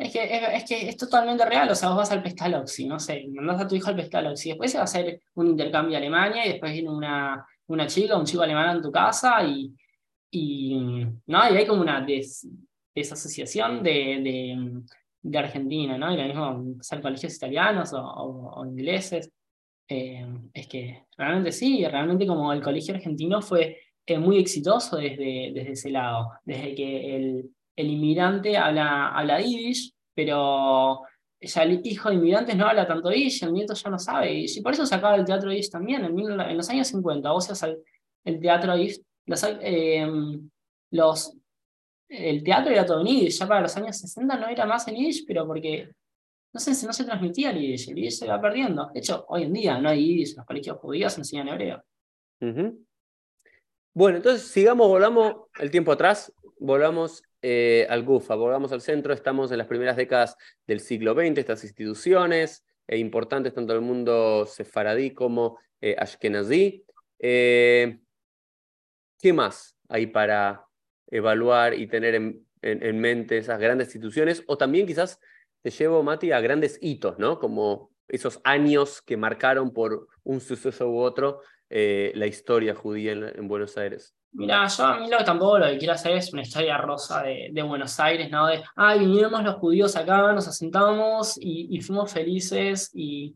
es que, es, que es totalmente real, o sea, vos vas al Pestalozzi, no sé, mandás a tu hijo al Pestalozzi, después se va a hacer un intercambio a Alemania y después viene una, una chica, un chico alemán en tu casa y, y, ¿no? y hay como una desasociación de, de, de, Argentina, ¿no? Y lo mismo ser colegios italianos o, o, ingleses. Eh, es que realmente sí, realmente como el colegio argentino fue eh, muy exitoso desde, desde ese lado, desde que el el inmigrante habla, habla yiddish, pero ya el hijo de inmigrantes no habla tanto yiddish, el nieto ya no sabe y por eso se acaba el teatro yiddish también, en, los años 50, vos sea, el teatro yiddish, em, el teatro era todo en yiddish, ya para los años 60 no era más en yiddish, pero porque no sé, no se transmitía el yiddish, el yiddish se va perdiendo. De hecho, hoy en día no hay yiddish, los colegios judíos enseñan hebreo. Bueno, entonces sigamos, volvamos el tiempo atrás, volvamos eh, al GUFA, volvamos al centro, estamos en las primeras décadas del siglo XX, estas instituciones e importantes tanto en el mundo sefaradí como eh, ashkenazí. Eh, ¿Qué más hay para evaluar y tener en, en, mente esas grandes instituciones? O también quizás te llevo, Mati, a grandes hitos, ¿no? Como esos años que marcaron por un suceso u otro la historia judía en Buenos Aires. Mira, yo a mí lo tampoco lo que quiero hacer es una historia rosa de, Buenos Aires, ¿no? De, ay, vinimos los judíos acá, nos asentamos y, fuimos felices. Y,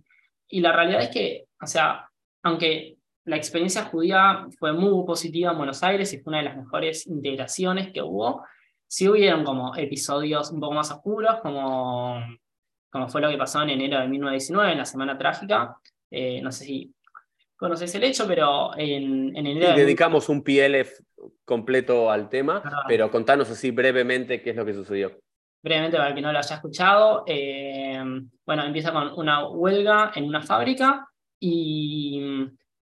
la realidad es que, o sea, aunque la experiencia judía fue muy positiva en Buenos Aires y fue una de las mejores integraciones que hubo, sí hubieron como episodios un poco más oscuros, como, como fue lo que pasó en enero de 1919, en la Semana Trágica. Eh, no sé si conoces el hecho, pero en, en el... dedicamos un PLF completo al tema, pero contanos así brevemente qué es lo que sucedió. Brevemente, para el que no lo haya escuchado, eh, bueno, empieza con una huelga en una fábrica y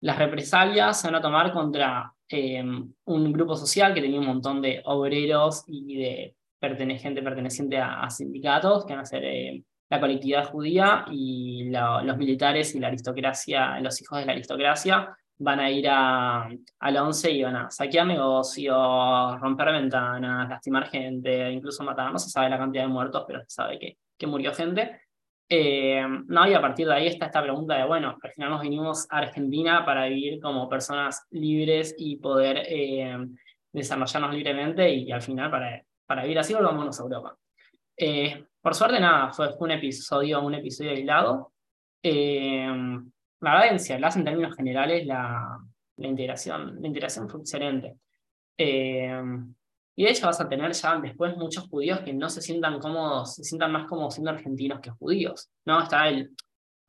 las represalias se van a tomar contra eh, un grupo social que tenía un montón de obreros y de gente perteneciente a, sindicatos, que van a ser eh, la colectividad judía y los militares y la aristocracia, los hijos de la aristocracia, van a ir a, al 11 y van a saquear negocios, romper ventanas, lastimar gente, incluso matar. No se sabe la cantidad de muertos, pero se sabe que, que murió gente. Eh, no, y a partir de ahí está esta pregunta de, bueno, al final nos vinimos a Argentina para vivir como personas libres y poder eh, desarrollarnos libremente y, al final para, para vivir así volvamos a Europa. Eh, por suerte, nada, fue, un episodio, un episodio aislado. Eh, la verdad, en si hablas en términos generales, la, la, integración, la integración fue excelente. Eh, y de hecho vas a tener ya después muchos judíos que no se sientan cómodos, se sientan más cómodos siendo argentinos que judíos. ¿no? Está el,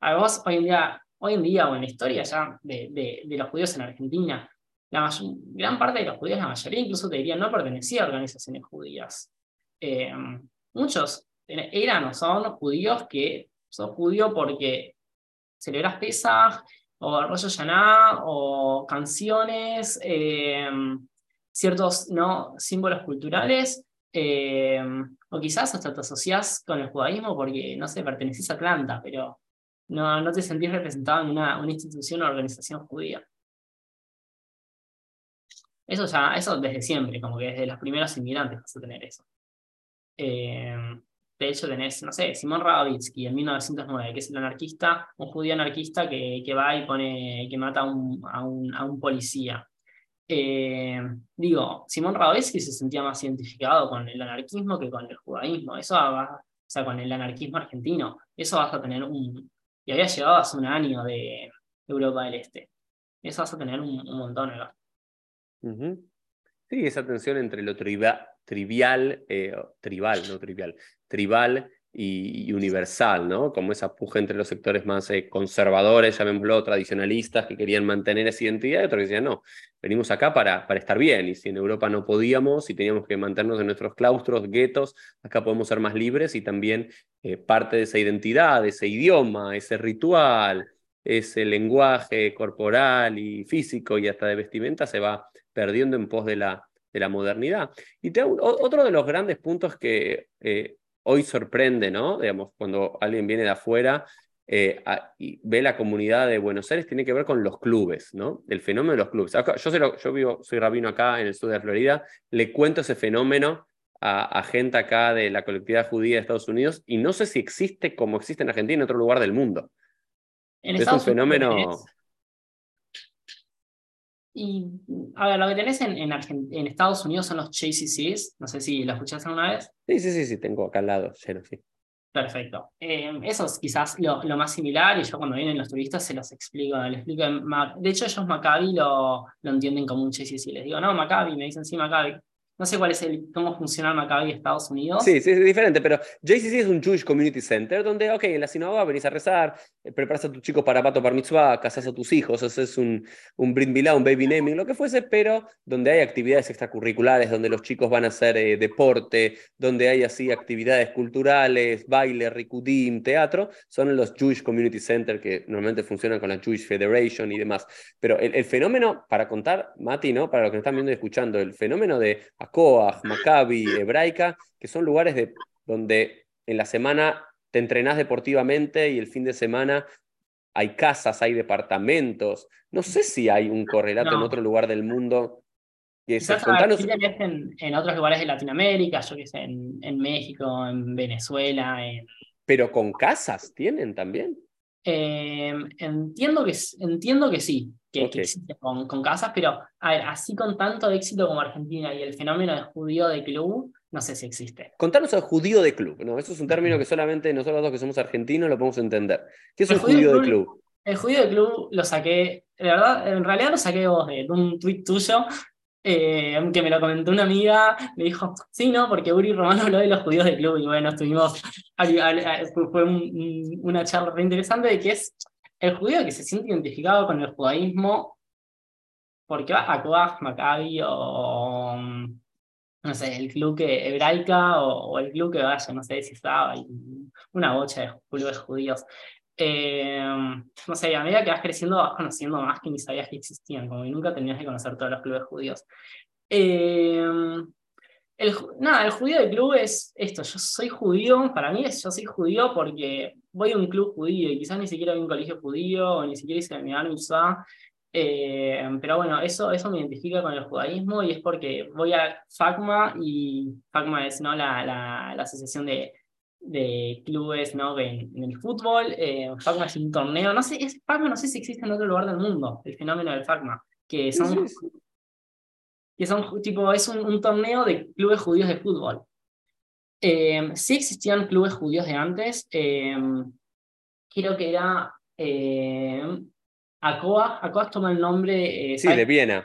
además, hoy en día, hoy en día o en la historia ya de, de, los judíos en Argentina, la gran parte de los judíos, la mayoría incluso te diría, no pertenecía a organizaciones judías. Eh, muchos eran o son judíos que son judíos porque celebras Pesach o Rosh Hashanah o canciones, eh, ciertos ¿no? símbolos culturales, eh, o quizás hasta te asocias con el judaísmo porque, no sé, perteneces a Atlanta, pero no, no te sentís representado en una, una institución o organización judía. Eso ya, eso desde siempre, como que desde los primeros inmigrantes vas a tener eso. Eh, de hecho, tenés, no sé, Simón Radovitsky en 1909, que es el anarquista, un judío anarquista que, que va y pone, que mata a un, a un, a un policía. Eh, digo, Simón Radovitsky se sentía más identificado con el anarquismo que con el judaísmo. Eso va, o sea, con el anarquismo argentino. Eso vas a tener un. Y había llegado hace un año de Europa del Este. Eso vas a tener un, montón acá. Sí, esa tensión entre lo trivial, eh, tribal, no trivial, tribal y, universal, ¿no? Como esa puja entre los sectores más eh, conservadores, llamémoslo, tradicionalistas, que querían mantener esa identidad, y otros que decían, no, venimos acá para, para estar bien, y si en Europa no podíamos, y teníamos que mantenernos en nuestros claustros, guetos, acá podemos ser más libres, y también eh, parte de esa identidad, ese idioma, ese ritual, ese lenguaje corporal y físico y hasta de vestimenta se va perdiendo en pos de la, de la modernidad. Y otro de los grandes puntos que eh, hoy sorprende, ¿no? Digamos, cuando alguien viene de afuera eh, y ve la comunidad de Buenos Aires, tiene que ver con los clubes, ¿no? El fenómeno de los clubes. yo, soy, yo vivo, soy rabino acá en el sur de Florida, le cuento ese fenómeno a, gente acá de la colectividad judía de Estados Unidos y no sé si existe como existe en Argentina en otro lugar del mundo. es un fenómeno... Y a ver, lo que tenés en, en, Estados Unidos son los JCCs. No sé si lo escuchaste alguna vez. Sí, sí, sí, sí, tengo acá al lado, lleno, sí. Perfecto. Eh, eso es quizás lo, lo, más similar y yo cuando vienen los turistas se los explico. Les explico de hecho, ellos Maccabi lo, lo entienden como un JCC. Les digo, no, Maccabi, me dicen sí, Maccabi. No sé cuál es el, cómo funciona Maccabi Estados Unidos. Sí, sí, es diferente, pero JCC es un Jewish Community Center donde, ok, en la sinagoga venís a rezar, eh, preparas a tus chicos para pato, para mitzvah, casas a tus hijos, haces un, un brit un baby naming, lo que fuese, pero donde hay actividades extracurriculares, donde los chicos van a hacer eh, deporte, donde hay así actividades culturales, baile, ricudim, teatro, son los Jewish Community Center que normalmente funcionan con la Jewish Federation y demás. Pero el, el fenómeno, para contar, Mati, ¿no? Para los que nos están viendo y escuchando, el fenómeno de Acoa, Maccabi, Hebraica, que son lugares de, donde en la semana te entrenás deportivamente y el fin de semana hay casas, hay departamentos. No sé si hay un correlato en otro lugar del mundo. Que en, en, otros lugares de Latinoamérica, yo que sé, en, México, en Venezuela. Pero con casas tienen también. Eh, entiendo, que, entiendo que sí, que, existe con, con, casas, pero a ver, así con tanto éxito como Argentina y el fenómeno de judío de club, no sé si existe. Contanos al judío de club, ¿no? Eso es un término que solamente nosotros dos que somos argentinos lo podemos entender. ¿Qué es el, judío, de club? El judío de club lo saqué, de verdad, en realidad lo saqué vos de, un tuit tuyo, eh, que me lo comentó una amiga, me dijo, sí, no, porque Uri Romano habló de los judíos de club, y bueno, estuvimos, fue una charla re interesante de que es el judío que se siente identificado con el judaísmo porque va a Koach, Maccabi o no sé, el club que hebraica o, el club que vaya, no sé si estaba, una bocha de clubes judíos. Eh, no sé, a medida que vas creciendo vas conociendo más que ni sabías que existían, como que nunca tenías que conocer todos los clubes judíos. Eh, el, nada, el judío de club es esto, yo soy judío, para mí es yo soy judío porque voy a un club judío y quizás ni siquiera voy a un colegio judío o ni siquiera hice mi mitzvah, eh, pero bueno, eso, eso me identifica con el judaísmo y es porque voy a FACMA y FACMA es ¿no? la, la, la asociación de, de, clubes ¿no? en, en el fútbol. Eh, FACMA es un torneo, no sé, es, FACMA no sé si existe en otro lugar del mundo, el fenómeno del FACMA, que son, que son tipo, es un, un, torneo de clubes judíos de fútbol. Eh, sí existían clubes judíos de antes, eh, creo que era... Eh, Acoa, Acoa toma el nombre. Eh, sí, de Viena.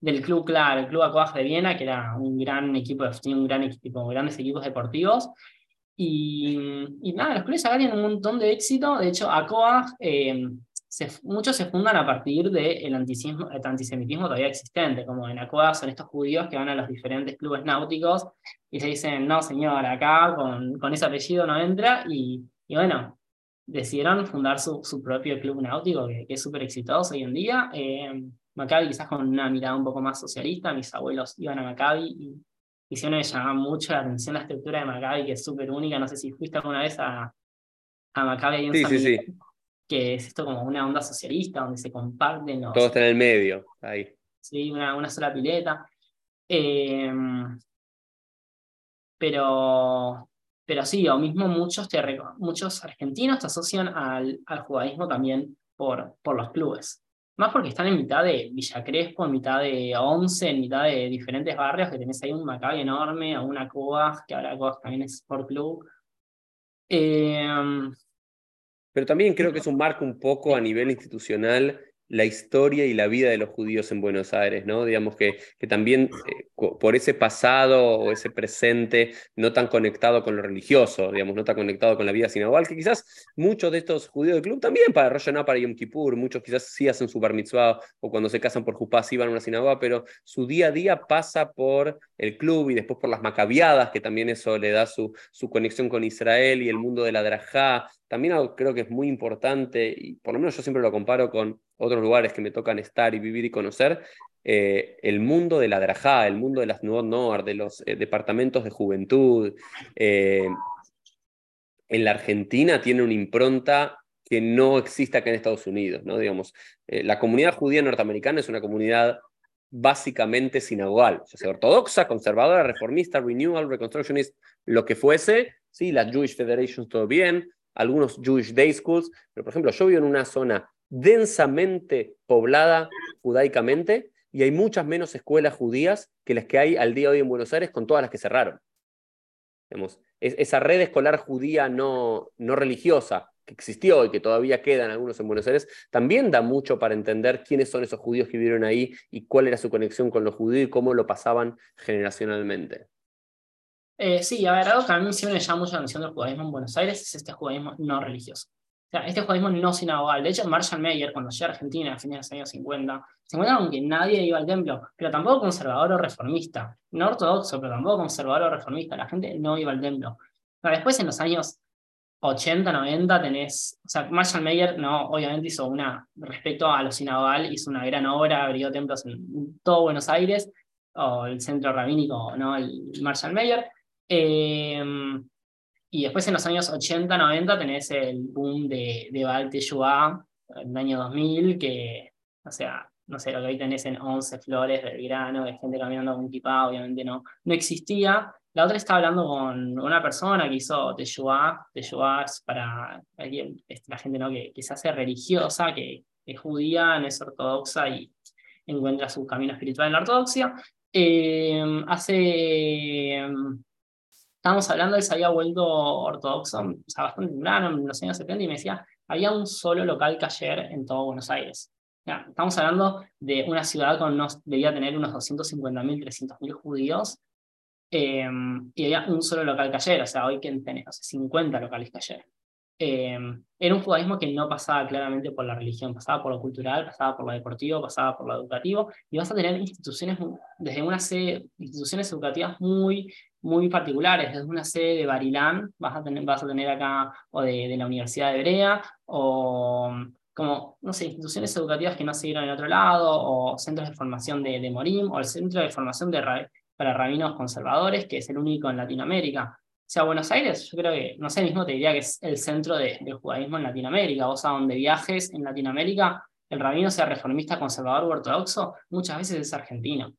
Del club, claro, el club Acoa de Viena, que era un gran equipo, tenía un gran equipo, grandes equipos deportivos. Y, y nada, los clubes acá tienen un montón de éxito. De hecho, Acoa, eh, muchos se fundan a partir del el antisemitismo todavía existente, como en Acoa son estos judíos que van a los diferentes clubes náuticos y se dicen, no señor, acá con, con ese apellido no entra. Y, y bueno, decidieron fundar su, su propio club náutico, que, es súper exitoso hoy en día. Eh, Maccabi quizás con una mirada un poco más socialista, mis abuelos iban a Maccabi y hicieron me llamaba mucho la atención la estructura de Maccabi, que es súper única. No sé si fuiste alguna vez a, a Maccabi sí, sí, sí. que es esto como una onda socialista, donde se comparten los... Todo está en el medio, ahí. Sí, una, una sola pileta. Eh, pero pero sí, o mismo muchos, te, muchos argentinos te asocian al, al judaísmo también por, por los clubes. Más porque están en mitad de Villa Crespo, en mitad de Once, en mitad de diferentes barrios, que tenés ahí un Maccabi enorme, o una Coag, que ahora Coag también es por club. Em, Pero también creo que es un marco un poco a nivel institucional la historia y la vida de los judíos en Buenos Aires, ¿no? Digamos que, que también eh, por ese pasado o ese presente no tan conectado con lo religioso, digamos, no tan conectado con la vida sinagogal, que quizás muchos de estos judíos del club también para Rosh para Yom Kippur, muchos quizás sí hacen su bar mitzvah o cuando se casan por Jupá sí van a una sinagoga, pero su día a día pasa por el club y después por las macabiadas, que también eso le da su, su conexión con Israel y el mundo de la drajá, también creo que es muy importante, y por lo menos yo siempre lo comparo con otros lugares que me tocan estar y vivir y conocer, eh, el mundo de la Drajá, el mundo de las Nuevas Noar, de los eh, departamentos de juventud. Eh, en la Argentina tiene una impronta que no existe acá en Estados Unidos, ¿no? Digamos, la comunidad judía norteamericana es una comunidad básicamente sinagogal, o sea, ortodoxa, conservadora, reformista, renewal, reconstructionist, lo que fuese, sí, las Jewish Federations todo bien, algunos Jewish Day Schools, pero por ejemplo, yo vivo en una zona densamente poblada judaicamente y hay muchas menos escuelas judías que las que hay al día de hoy en Buenos Aires con todas las que cerraron. esa red escolar judía no, no religiosa que existió y que todavía quedan algunos en Buenos Aires, también da mucho para entender quiénes son esos judíos que vivieron ahí y cuál era su conexión con los judíos y cómo lo pasaban generacionalmente. Eh, sí, a ver, algo que a mí siempre me llama mucho la atención del judaísmo en Buenos Aires es este judaísmo no religioso. O sea, este judaísmo no sinagogal. De hecho, Marshall Mayer, cuando llegó a Argentina a fines de los años 50, se encuentra que nadie iba al templo, pero tampoco conservador o reformista. No ortodoxo, pero tampoco conservador o reformista. La gente no iba al templo. Pero después, en los años 80, 90, tenés. O sea, Marshall Mayer, no, obviamente hizo una. Respecto a lo sinagogal, hizo una gran obra, abrió templos en todo Buenos Aires o el centro rabínico, ¿no? el Marshall Mayer. Em, y después en los años 80, 90 tenés el boom de, de Baal en el año 2000, que, o sea, no sé, lo que hoy tenés en 11 flores del grano, de gente caminando con kipá, obviamente no, no existía. La otra está hablando con una persona que hizo Teshuvah, Teshuvah es para la gente ¿no? que, que se hace religiosa, que es judía, no es ortodoxa y encuentra su camino espiritual en la ortodoxia. Eh, hace, estábamos hablando, él se había vuelto ortodoxo, o sea, bastante temprano, en los años 70, y me decía, había un solo local ayer en todo Buenos Aires. estamos hablando de una ciudad con unos, debía tener unos 250.000, 300.000 judíos, eh, y había un solo local ayer, o sea, hoy que tenemos 50 locales ayer. Eh, era un judaísmo que no pasaba claramente por la religión, pasaba por lo cultural, pasaba por lo deportivo, pasaba por lo educativo, y vas a tener instituciones, desde una sede, instituciones educativas muy, muy particulares, desde una sede de Barilán, vas a tener, vas a tener acá, o de, la Universidad de Hebrea, o como, no sé, instituciones educativas que no se dieron en otro lado, o centros de formación de, Morim, o el centro de formación de, para rabinos conservadores, que es el único en Latinoamérica. O sea, Buenos Aires, yo creo que, no sé, mismo te diría que es el centro de, del judaísmo en Latinoamérica. Vos a donde viajes en Latinoamérica, el rabino sea reformista, conservador o ortodoxo, muchas veces es argentino.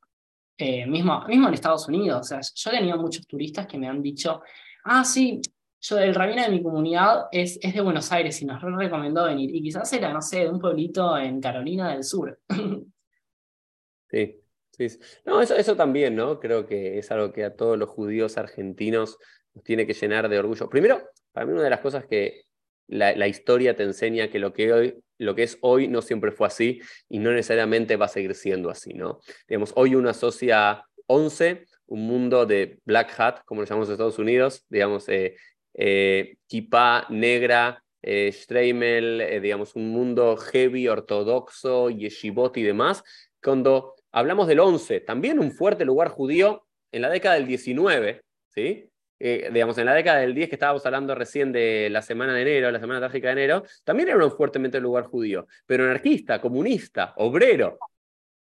Eh, mismo, mismo en Estados Unidos, o sea, yo he tenido muchos turistas que me han dicho, ah, sí, yo, el rabino de mi comunidad es, es de Buenos Aires y nos recomendó venir. Y quizás era, no sé, de un pueblito en Carolina del Sur. sí, sí. No, eso, eso también, ¿no? Creo que es algo que a todos los judíos argentinos tiene que llenar de orgullo. Primero, para mí una de las cosas que la, historia te enseña que lo que, hoy, lo que es hoy no siempre fue así y no necesariamente va a seguir siendo así, ¿no? Digamos, hoy uno asocia 11, un mundo de black hat, como lo llamamos en Estados Unidos, digamos, eh, eh negra, eh, Streimel, eh, digamos, un mundo heavy, ortodoxo, yeshivot y demás. Cuando hablamos del 11, también un fuerte lugar judío en la década del 19, ¿sí? Eh, digamos, en la década del 10 que estábamos hablando recién de la semana de enero, la semana trágica de enero, también era un fuertemente lugar judío, pero anarquista, comunista, obrero.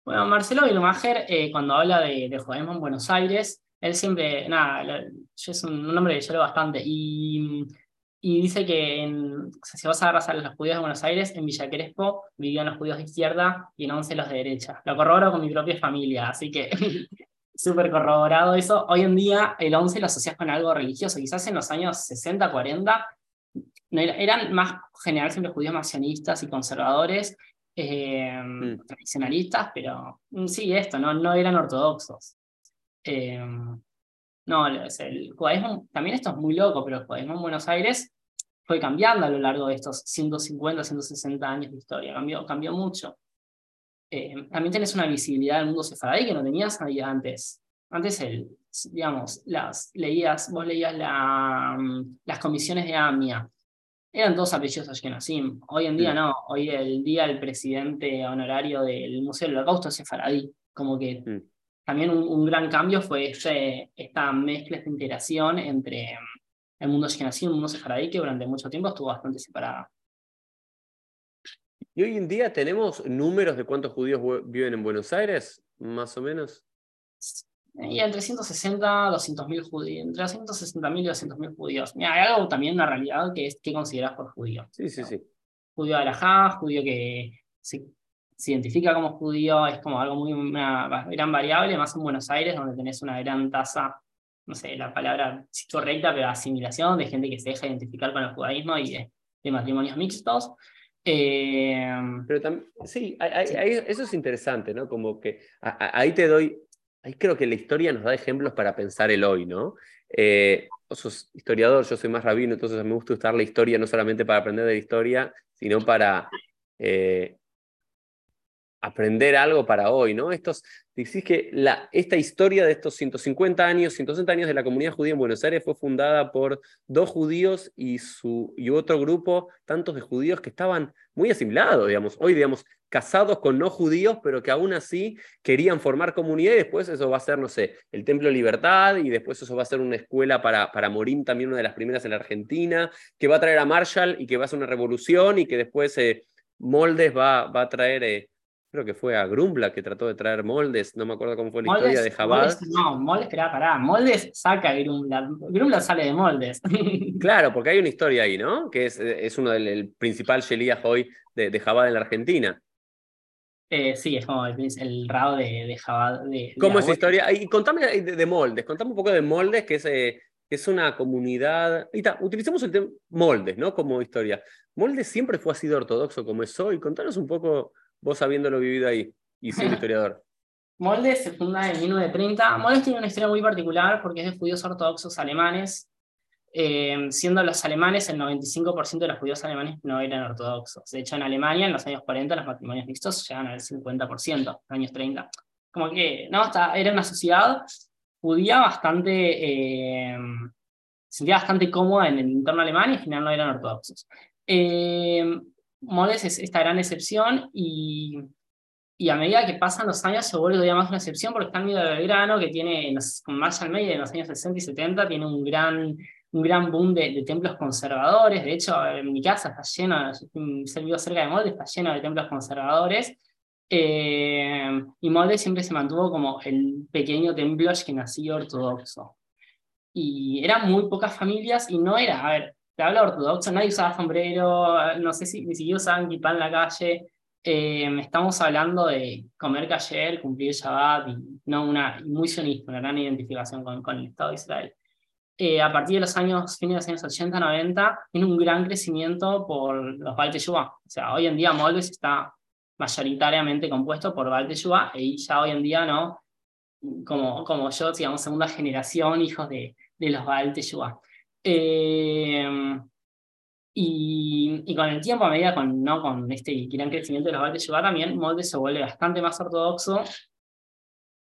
Bueno, Marcelo Vilmacher, eh, cuando habla de, de judaísmo en Buenos Aires, él siempre, nada, es un, hombre que yo leo bastante, y, y dice que en, si vas a abrazar a los judíos de Buenos Aires, en Villa Crespo vivían los judíos de izquierda y en Once los de derecha. Lo corroboro con mi propia familia, así que súper corroborado eso. Hoy en día el 11 lo asocias con algo religioso. Quizás en los años 60, 40 eran más general siempre judíos marcionistas y conservadores, eh, mm. tradicionalistas, pero mm, sí, esto, no, no eran ortodoxos. Eh, no, el judaísmo, también esto es muy loco, pero el judaísmo en Buenos Aires fue cambiando a lo largo de estos 150, 160 años de historia, cambió, cambió mucho. Eh, también tenés una visibilidad del mundo sefaradí que no tenías antes. Antes, el, digamos, las, leías, vos leías la, mm, las comisiones de AMIA, eran todos apellidos Ashkenazim. Hoy en día no, hoy el día el presidente honorario del Museo del Holocausto es sefaradí. Como que también un, gran cambio fue esta mezcla, esta integración entre mm, el mundo Ashkenazim y el mundo sefaradí que durante mucho tiempo estuvo bastante separada. ¿Y hoy en día tenemos números de cuántos judíos viven en Buenos Aires, más o menos? Y entre 160 200 mil judíos, entre 160 mil y 200 mil judíos. Mira, hay algo también, una realidad, que es qué consideras por judío. Sí, sí, sí. Judío de Alajá, judío que se, identifica como judío, es como algo muy, una gran variable, más en Buenos Aires, donde tenés una gran tasa, no sé, la palabra correcta, pero asimilación de gente que se deja identificar con el judaísmo y de matrimonios mixtos. Em, Pero también, sí, eso es interesante, ¿no? Como que ahí te doy, ahí creo que la historia nos da ejemplos para pensar el hoy, ¿no? Eh, vos sos historiador, yo soy más rabino, entonces me gusta usar la historia no solamente para aprender de la historia, sino para eh, aprender algo para hoy, ¿no? Estos, decís que esta historia de estos 150 años, 160 años de la comunidad judía en Buenos Aires fue fundada por dos judíos y, su, y otro grupo, tantos de judíos que estaban muy asimilados, digamos, hoy, digamos, casados con no judíos, pero que aún así querían formar comunidad y después eso va a ser, no sé, el Templo Libertad y después eso va a ser una escuela para, para Morín, también una de las primeras en la Argentina, que va a traer a Marshall y que va a ser una revolución y que después eh, Moldes va, va a traer... Eh, creo que fue a Grumbla que trató de traer moldes, no me acuerdo cómo fue la historia de Jabal. no, moldes, espera, pará, moldes saca a Grumbla, Grumbla sale de moldes. claro, porque hay una historia ahí, ¿no? Que es, es uno del principal Sheliach hoy de, de Jabal en la Argentina. Eh, sí, es como el, el rabo de, de Jabal. De, ¿Cómo es la historia? Y contame de, moldes, contame un poco de moldes, que es, eh, es una comunidad. Y utilicemos el tema moldes, ¿no? Como historia. Moldes siempre fue así de ortodoxo como es hoy. Contanos un poco vos habiéndolo vivido ahí y siendo historiador. Moldes se funda en 1930. Moldes tiene una historia muy particular porque es de judíos ortodoxos alemanes, eh, siendo los alemanes el 95% de los judíos alemanes no eran ortodoxos. De hecho, en Alemania, en los años 40, los matrimonios mixtos llegan al 50%, en los años 30. Como que, no, era una sociedad judía bastante, eh, se sentía bastante cómoda en el entorno alemán y en general no eran ortodoxos. Eh, Moldes es esta gran excepción y, y, a medida que pasan los años se vuelve todavía más una excepción porque está en medio de Belgrano, que tiene, con Marshall Meyer en los años 60 y 70, tiene un gran, un gran boom de, templos conservadores. De hecho, en mi casa está lleno, yo vivo cerca de Moldes, está lleno de templos conservadores. Eh, y Moldes siempre se mantuvo como el pequeño templo que nació ortodoxo. Y eran muy pocas familias y no era, a ver, te hablo ortodoxo, nadie usaba sombrero, no sé si ni siquiera usaban kippah en la calle. Eh, estamos hablando de comer cayer, cumplir Shabbat, y no una, muy sionista, una gran identificación con, con el Estado de Israel. Eh, a partir de los años, fines de los años 80, 90, tiene un gran crecimiento por los Baal O sea, hoy en día Moldes está mayoritariamente compuesto por Baal y ya hoy en día no, como, como yo, digamos, segunda generación, hijos de, de los Baal eh, y, con el tiempo, a medida con, ¿no? con este gran crecimiento de los valores de también Molde se vuelve bastante más ortodoxo,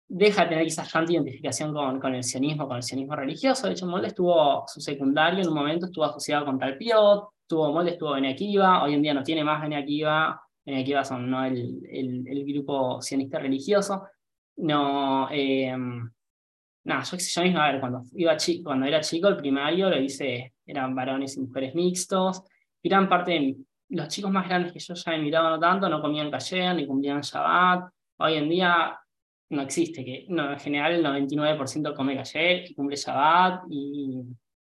deja de tener quizás tanta identificación con, con el sionismo, con el sionismo religioso. De hecho, Molde estuvo su secundario en un momento, estuvo asociado con Talpiot, tuvo, Molde estuvo en Akiva, hoy en día no tiene más en Akiva, en son ¿no? el, el, el, grupo sionista religioso. No, eh, nada, yo, yo mismo, a ver, cuando, iba cuando era chico, el primario lo hice, eran varones y mujeres mixtos. Gran parte de los chicos más grandes que yo ya he mirado no tanto, no comían cayer ni cumplían Shabbat. Hoy en día no existe, que en general el 99% come cayer y cumple Shabbat y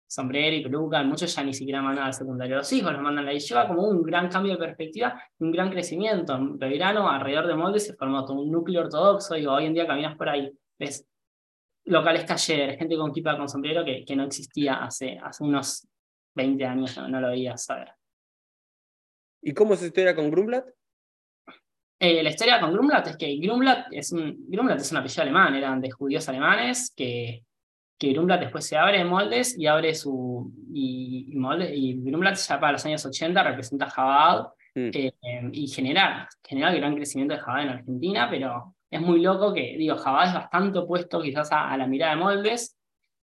sombrero y peluca, muchos ya ni siquiera mandan al secundario los hijos, los mandan a la lleva como un gran cambio de perspectiva, un gran crecimiento. En Belgrano, alrededor de Molde, se formó todo un núcleo ortodoxo, digo, hoy en día caminas por ahí, ves locales cayer, gente con kipa con sombrero que, que no existía hace, hace unos 20 años, no, lo veía saber. ¿Y cómo es su historia con Grumblat? Eh, la historia con Grumblat es que Grumblat es un, Grumblat es un apellido alemán, eran de judíos alemanes que, que Grumblat después se abre en moldes y abre su. Y, y, y Grumblat ya para los años 80 representa Jabal mm. eh, y genera, genera gran crecimiento de Jabal en Argentina, pero es muy loco que, digo, Jabá es bastante opuesto quizás a, la mirada de Moldes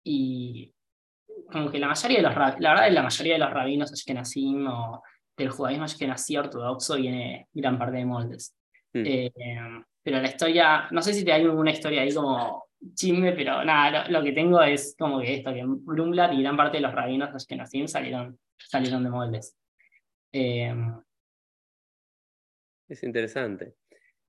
y como que la mayoría de los, la verdad la mayoría de los rabinos ashkenazim o del judaísmo ashkenazí ortodoxo viene gran parte de Moldes. Hmm. Eh, pero la historia, no sé si te hay una historia ahí como chisme, pero nada, lo, que tengo es como que esto, que Blumblad y gran parte de los rabinos ashkenazim salieron, salieron de Moldes. Eh, es interesante.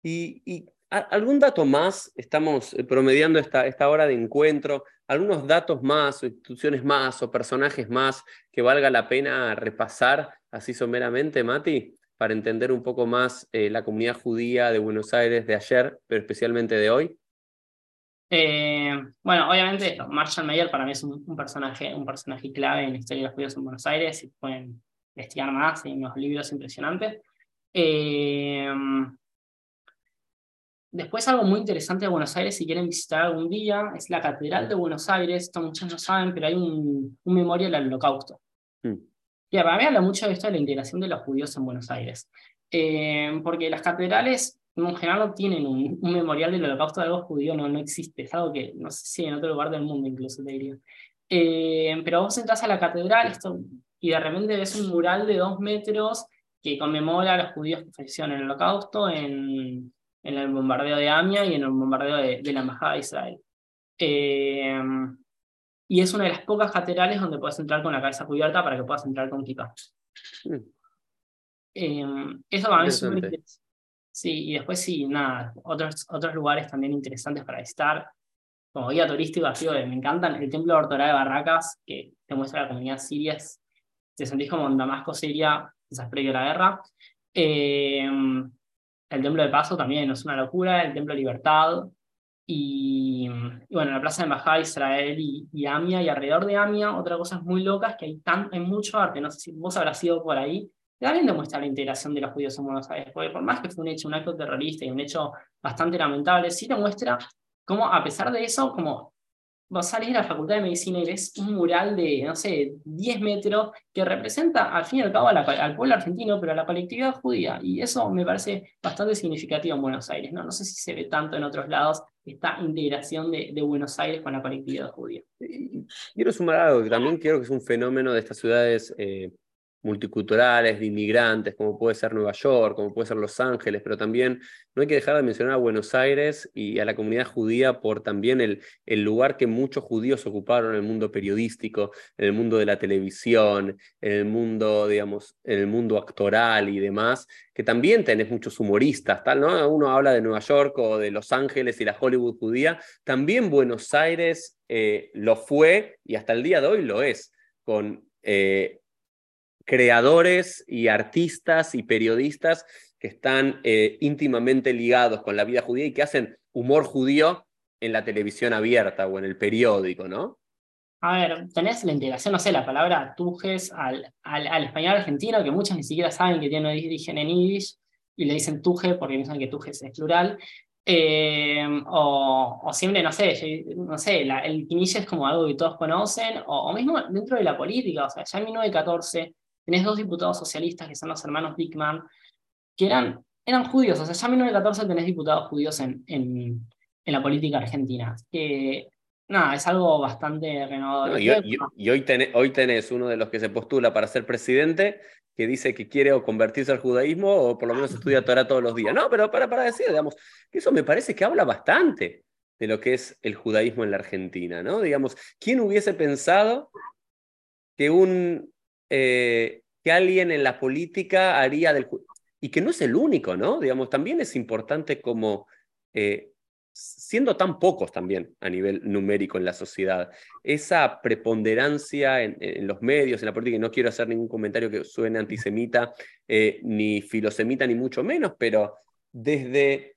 Y, y ¿Algún dato más? Estamos eh, promediando esta, esta hora de encuentro. ¿Algunos datos más, o instituciones más, o personajes más que valga la pena repasar así someramente, Mati, para entender un poco más eh, la comunidad judía de Buenos Aires de ayer, pero especialmente de hoy? Eh, bueno, obviamente Marshall Mayer para mí es un, personaje, un personaje clave en la historia de los judíos en Buenos Aires, y pueden investigar más, hay unos libros impresionantes. Después algo muy interesante de Buenos Aires, si quieren visitar algún día, es la Catedral de Buenos Aires. Esto muchos no saben, pero hay un, un memorial al holocausto. Mm. Y para mí habla mucho de esto de la integración de los judíos en Buenos Aires. Eh, porque las catedrales en general no tienen un, memorial del holocausto de algo judío, no, no existe. Es algo que no sé si en otro lugar del mundo incluso te diría. Eh, pero vos entras a la catedral esto, y de repente ves un mural de dos metros que conmemora a los judíos que fallecieron en el holocausto en en el bombardeo de Amia y en el bombardeo de, la Embajada de Israel. Eh, y es una de las pocas catedrales donde puedes entrar con la cabeza cubierta para que puedas entrar con kippah. Mm. Eh, eso para mí es Sí, y después sí, nada, otros, otros lugares también interesantes para visitar. Como guía turístico, así me encantan. El Templo de Ortorá de Barracas, que te muestra la comunidad siria, te sentís como en Damasco, Siria, quizás previo a la guerra. Eh, el Templo de Paso también es una locura, el Templo de Libertad, y, bueno, la Plaza de Embajada de Israel y, y, Amia, y alrededor de Amia, otra cosa muy loca es que hay, tan, hay mucho arte, no sé si vos habrás ido por ahí, también demuestra la integración de los judíos en Buenos Aires, porque por más que fue un hecho, un acto terrorista y un hecho bastante lamentable, sí demuestra cómo a pesar de eso, como vos salís de la Facultad de Medicina y ves un mural de, no sé, 10 metros que representa al fin y al cabo al pueblo argentino, pero a la colectividad judía. Y eso me parece bastante significativo en Buenos Aires. No, no sé si se ve tanto en otros lados esta integración de, Buenos Aires con la colectividad judía. Quiero sumar algo que también creo que es un fenómeno de estas ciudades eh, multiculturales, de inmigrantes, como puede ser Nueva York, como puede ser Los Ángeles, pero también no hay que dejar de mencionar a Buenos Aires y a la comunidad judía por también el, el lugar que muchos judíos ocuparon en el mundo periodístico, en el mundo de la televisión, en el mundo, digamos, en el mundo actoral y demás, que también tenés muchos humoristas, tal, ¿no? Uno habla de Nueva York o de Los Ángeles y la Hollywood judía, también Buenos Aires eh, lo fue y hasta el día de hoy lo es, con eh, creadores y artistas y periodistas que están eh, íntimamente ligados con la vida judía y que hacen humor judío en la televisión abierta o en el periódico, ¿no? A ver, tenés la integración, no sé, la palabra tujes al, al, español argentino, que muchos ni siquiera saben que tiene origen en yiddish, y le dicen tuje porque piensan que tujes es plural. Eh, o, o, siempre, no sé, no sé, el quinille es como algo que todos conocen, o, o, mismo dentro de la política, o sea, ya en 1914 tenés dos diputados socialistas que son los hermanos Dickman, que eran, eran judíos, o sea, ya en 1914 tenés diputados judíos en, en, en la política argentina. Que, nada, es algo bastante renovador. y, hoy, tenés, hoy tenés uno de los que se postula para ser presidente que dice que quiere o convertirse al judaísmo o por lo menos estudia Torah todos los días. No, pero para, para decir, digamos, que eso me parece que habla bastante de lo que es el judaísmo en la Argentina, ¿no? Digamos, ¿quién hubiese pensado que un eh, que alguien en la política haría del... Y que no es el único, ¿no? Digamos, también es importante como, eh, siendo tan pocos también a nivel numérico en la sociedad, esa preponderancia en, los medios, en la política, y no quiero hacer ningún comentario que suene antisemita, eh, ni filosemita, ni mucho menos, pero desde,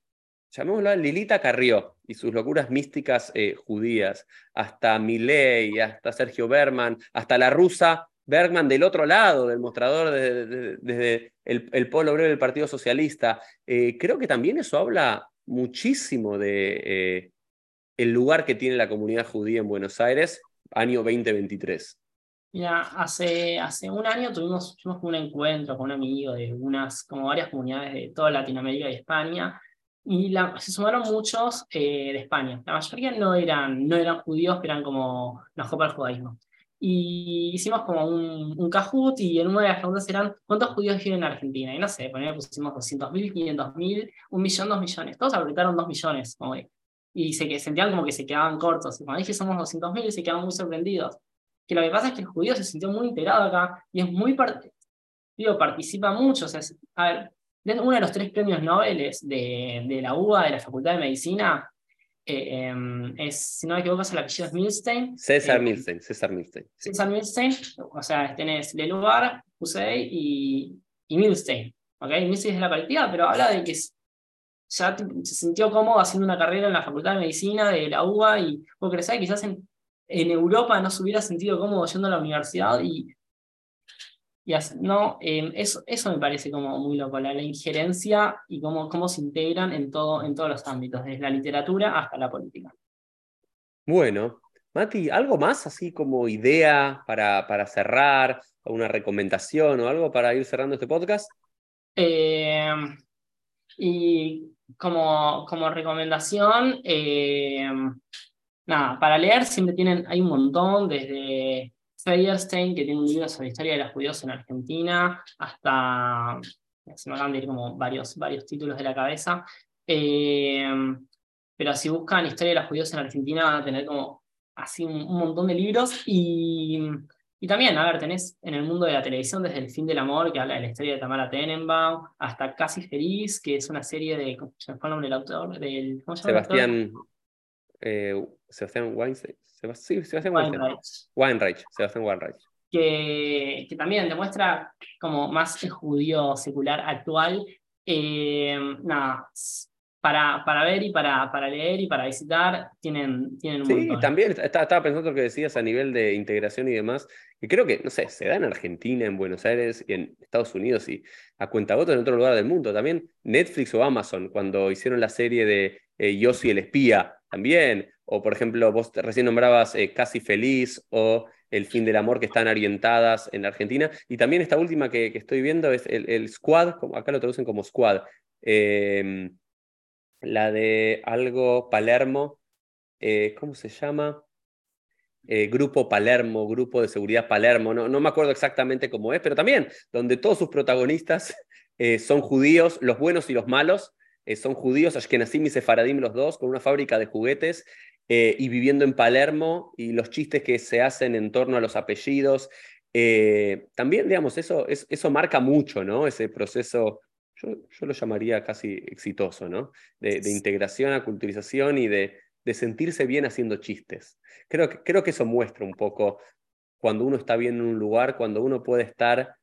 llamémoslo Lilita Carrió y sus locuras místicas judías, hasta Milley, hasta Sergio Berman, hasta la rusa Bergman del otro lado del mostrador, desde, el, el, polo obrero del Partido Socialista. Eh, creo que también eso habla muchísimo de eh, el lugar que tiene la comunidad judía en Buenos Aires, año 2023. Mira, hace, hace un año tuvimos, tuvimos un encuentro con un amigo de unas, como varias comunidades de toda Latinoamérica y España, y se sumaron muchos eh, de España. La mayoría no eran, no eran judíos, eran como los para el judaísmo y hicimos como un, un Kahoot y en una de las preguntas eran ¿cuántos judíos viven en Argentina? Y no sé, por pusimos 200.000, 500.000, un millón, dos millones. Todos apretaron dos millones. Como, y se sentían como que se quedaban cortos. Y cuando dije somos 200.000 se quedaban muy sorprendidos. Que lo que pasa es que el judío se sintió muy integrado acá y es muy, digo, participa mucho. O sea, a ver, uno de los tres premios Nobel de, de la UBA, de la Facultad de Medicina, eh, em, es, si no me equivoco, el apellido es Milstein. César eh, Milstein, César Milstein. César Milstein, o sea, tenés Leluar, Husey y, y Milstein. ¿okay? Milstein es la colectiva, pero habla de que ya se sintió cómodo haciendo una carrera en la Facultad de Medicina de la UBA y vos crees quizás en, en Europa no se hubiera sentido cómodo yendo a la universidad y y no, eso, eso me parece como muy loco, la, injerencia y cómo, cómo se integran en, todo, en todos los ámbitos, desde la literatura hasta la política. Bueno, Mati, ¿algo más así como idea para, para cerrar, o una recomendación o algo para ir cerrando este podcast? Em, y como, como recomendación, em, nada, para leer siempre tienen, hay un montón, desde Feierstein, que tiene un libro sobre la historia de los judíos en Argentina, hasta, se me acaban de ir como varios, varios títulos de la cabeza, eh, pero si buscan historia de los judíos en Argentina van a tener como así un, montón de libros. Y Y también, a ver, tenés en el mundo de la televisión desde El fin del amor, que habla de la historia de Tamara Tenenbaum, hasta Casi Feliz, que es una serie de, se me fue el nombre del autor, del, ¿cómo se llama Sebastián, eh, Sebastián Weinstein, sí, Sebastián Weinstein. Weinreich, Sebastián Weinreich. Que, que también demuestra como más el judío secular actual. Eh, nada, para, para ver y para, para leer y para visitar, tienen, tienen un Sí, también estaba, estaba pensando lo que decías a nivel de integración y demás, que creo que, no sé, se da en Argentina, en Buenos Aires y en Estados Unidos y a cuentagotas en otro lugar del mundo. También Netflix o Amazon, cuando hicieron la serie de eh, Yo soy el espía, también. O, por ejemplo, vos recién nombrabas eh, Casi Feliz o El fin del amor, que están orientadas en Argentina. Y también esta última que, que estoy viendo es el, el, Squad, acá lo traducen como Squad. Eh, la de algo Palermo, eh, ¿cómo se llama? Eh, grupo Palermo, Grupo de Seguridad Palermo, no, no me acuerdo exactamente cómo es, pero también donde todos sus protagonistas son judíos, los buenos y los malos, son judíos, Ashkenazim y Sefaradim los dos, con una fábrica de juguetes y viviendo en Palermo y los chistes que se hacen en torno a los apellidos. también, digamos, eso, eso marca mucho, ¿no? Ese proceso yo, lo llamaría casi exitoso, ¿no? De, integración, aculturización y de, de, sentirse bien haciendo chistes. Creo creo que eso muestra un poco cuando uno está bien en un lugar, cuando uno puede estar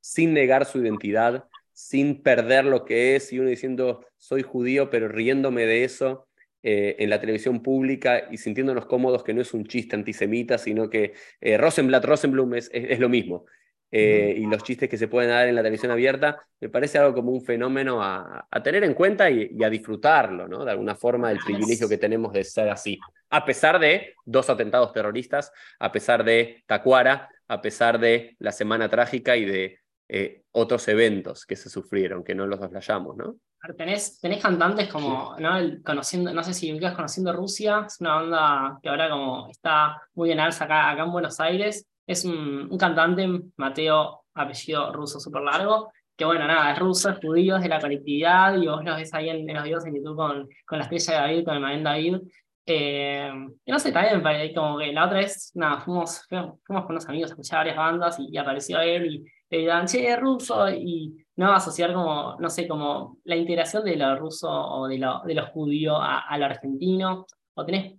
sin negar su identidad, sin perder lo que es, y uno diciendo, soy judío, pero riéndome de eso eh, en la televisión pública y sintiéndonos cómodos que no es un chiste antisemita, sino que eh, Rosenblatt, Rosenblum es, es, lo mismo. Eh, y los chistes que se pueden dar en la televisión abierta, me parece algo como un fenómeno a, tener en cuenta y, a disfrutarlo, ¿no? De alguna forma, el privilegio que tenemos de ser así. A pesar de dos atentados terroristas, a pesar de Tacuara, a pesar de la Semana Trágica y de eh, otros eventos que se sufrieron, que no los deslayamos, ¿no? Tenés, tenés cantantes como, ¿no? conociendo, no sé si ubicas Conociendo Rusia, es una banda que ahora como está muy en alza acá, acá en Buenos Aires, es un, cantante, Mateo, apellido ruso súper largo, que bueno, nada, es ruso, es judío, es de la colectividad, y vos lo ves ahí en, los videos en YouTube con, con la estrella de David, con el Magen David. Eh, y no sé, también como que la otra vez, nada, fuimos, fuimos, con unos amigos a escuchar varias bandas y, apareció él y le digan, che, ruso, y no asociar como, no sé, como la integración de lo ruso o de lo, de lo judío a, a lo argentino, o tenés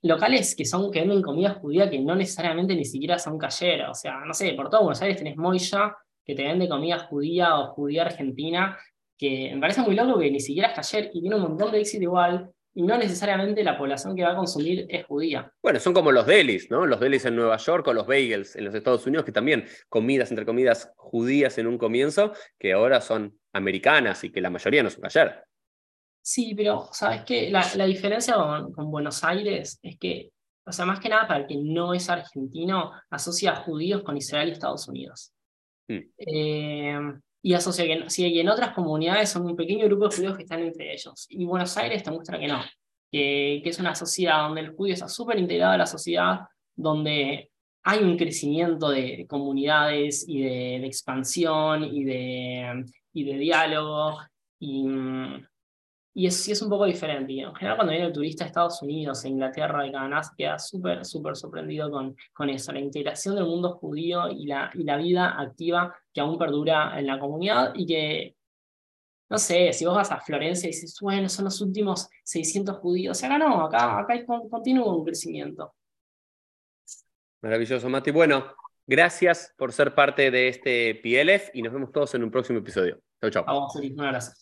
locales que son que venden comida judía que no necesariamente ni siquiera son calleras. O sea, no sé, por todo Buenos Aires tenés Moya, que te vende comida judía o judía argentina, que me parece muy loco que ni siquiera es cayer y tiene un montón de éxito igual, y no necesariamente la población que va a consumir es judía. Bueno, son como los delis, ¿no? Los delis en Nueva York o los bagels en los Estados Unidos, que también comidas, entre comidas, judías en un comienzo, que ahora son americanas y que la mayoría no son cayer. Sí, pero ¿sabes qué? La, la diferencia con, con, Buenos Aires es que, o sea, más que nada para el que no es argentino, asocia a judíos con Israel y Estados Unidos. Mm. Eh, y asocia que sí, y en otras comunidades son un pequeño grupo de judíos que están entre ellos. Y Buenos Aires te muestra que no, que, que es una sociedad donde el judío está súper integrado a la sociedad, donde hay un crecimiento de, comunidades y de, de, expansión y de, y de diálogo. Y, mm, y es, es un poco diferente. Y en general, cuando viene el turista a Estados Unidos, a Inglaterra, y Canadá, se queda súper, súper sorprendido con, con eso, la integración del mundo judío y la, y la vida activa que aún perdura en la comunidad y que, no sé, si vos vas a Florencia y dices, bueno, son los últimos 600 judíos, acá no, acá, acá hay, continúa un crecimiento. Maravilloso, Mati. Bueno, gracias por ser parte de este PLF y nos vemos todos en un próximo episodio. Chau, chau. Vamos, un abrazo.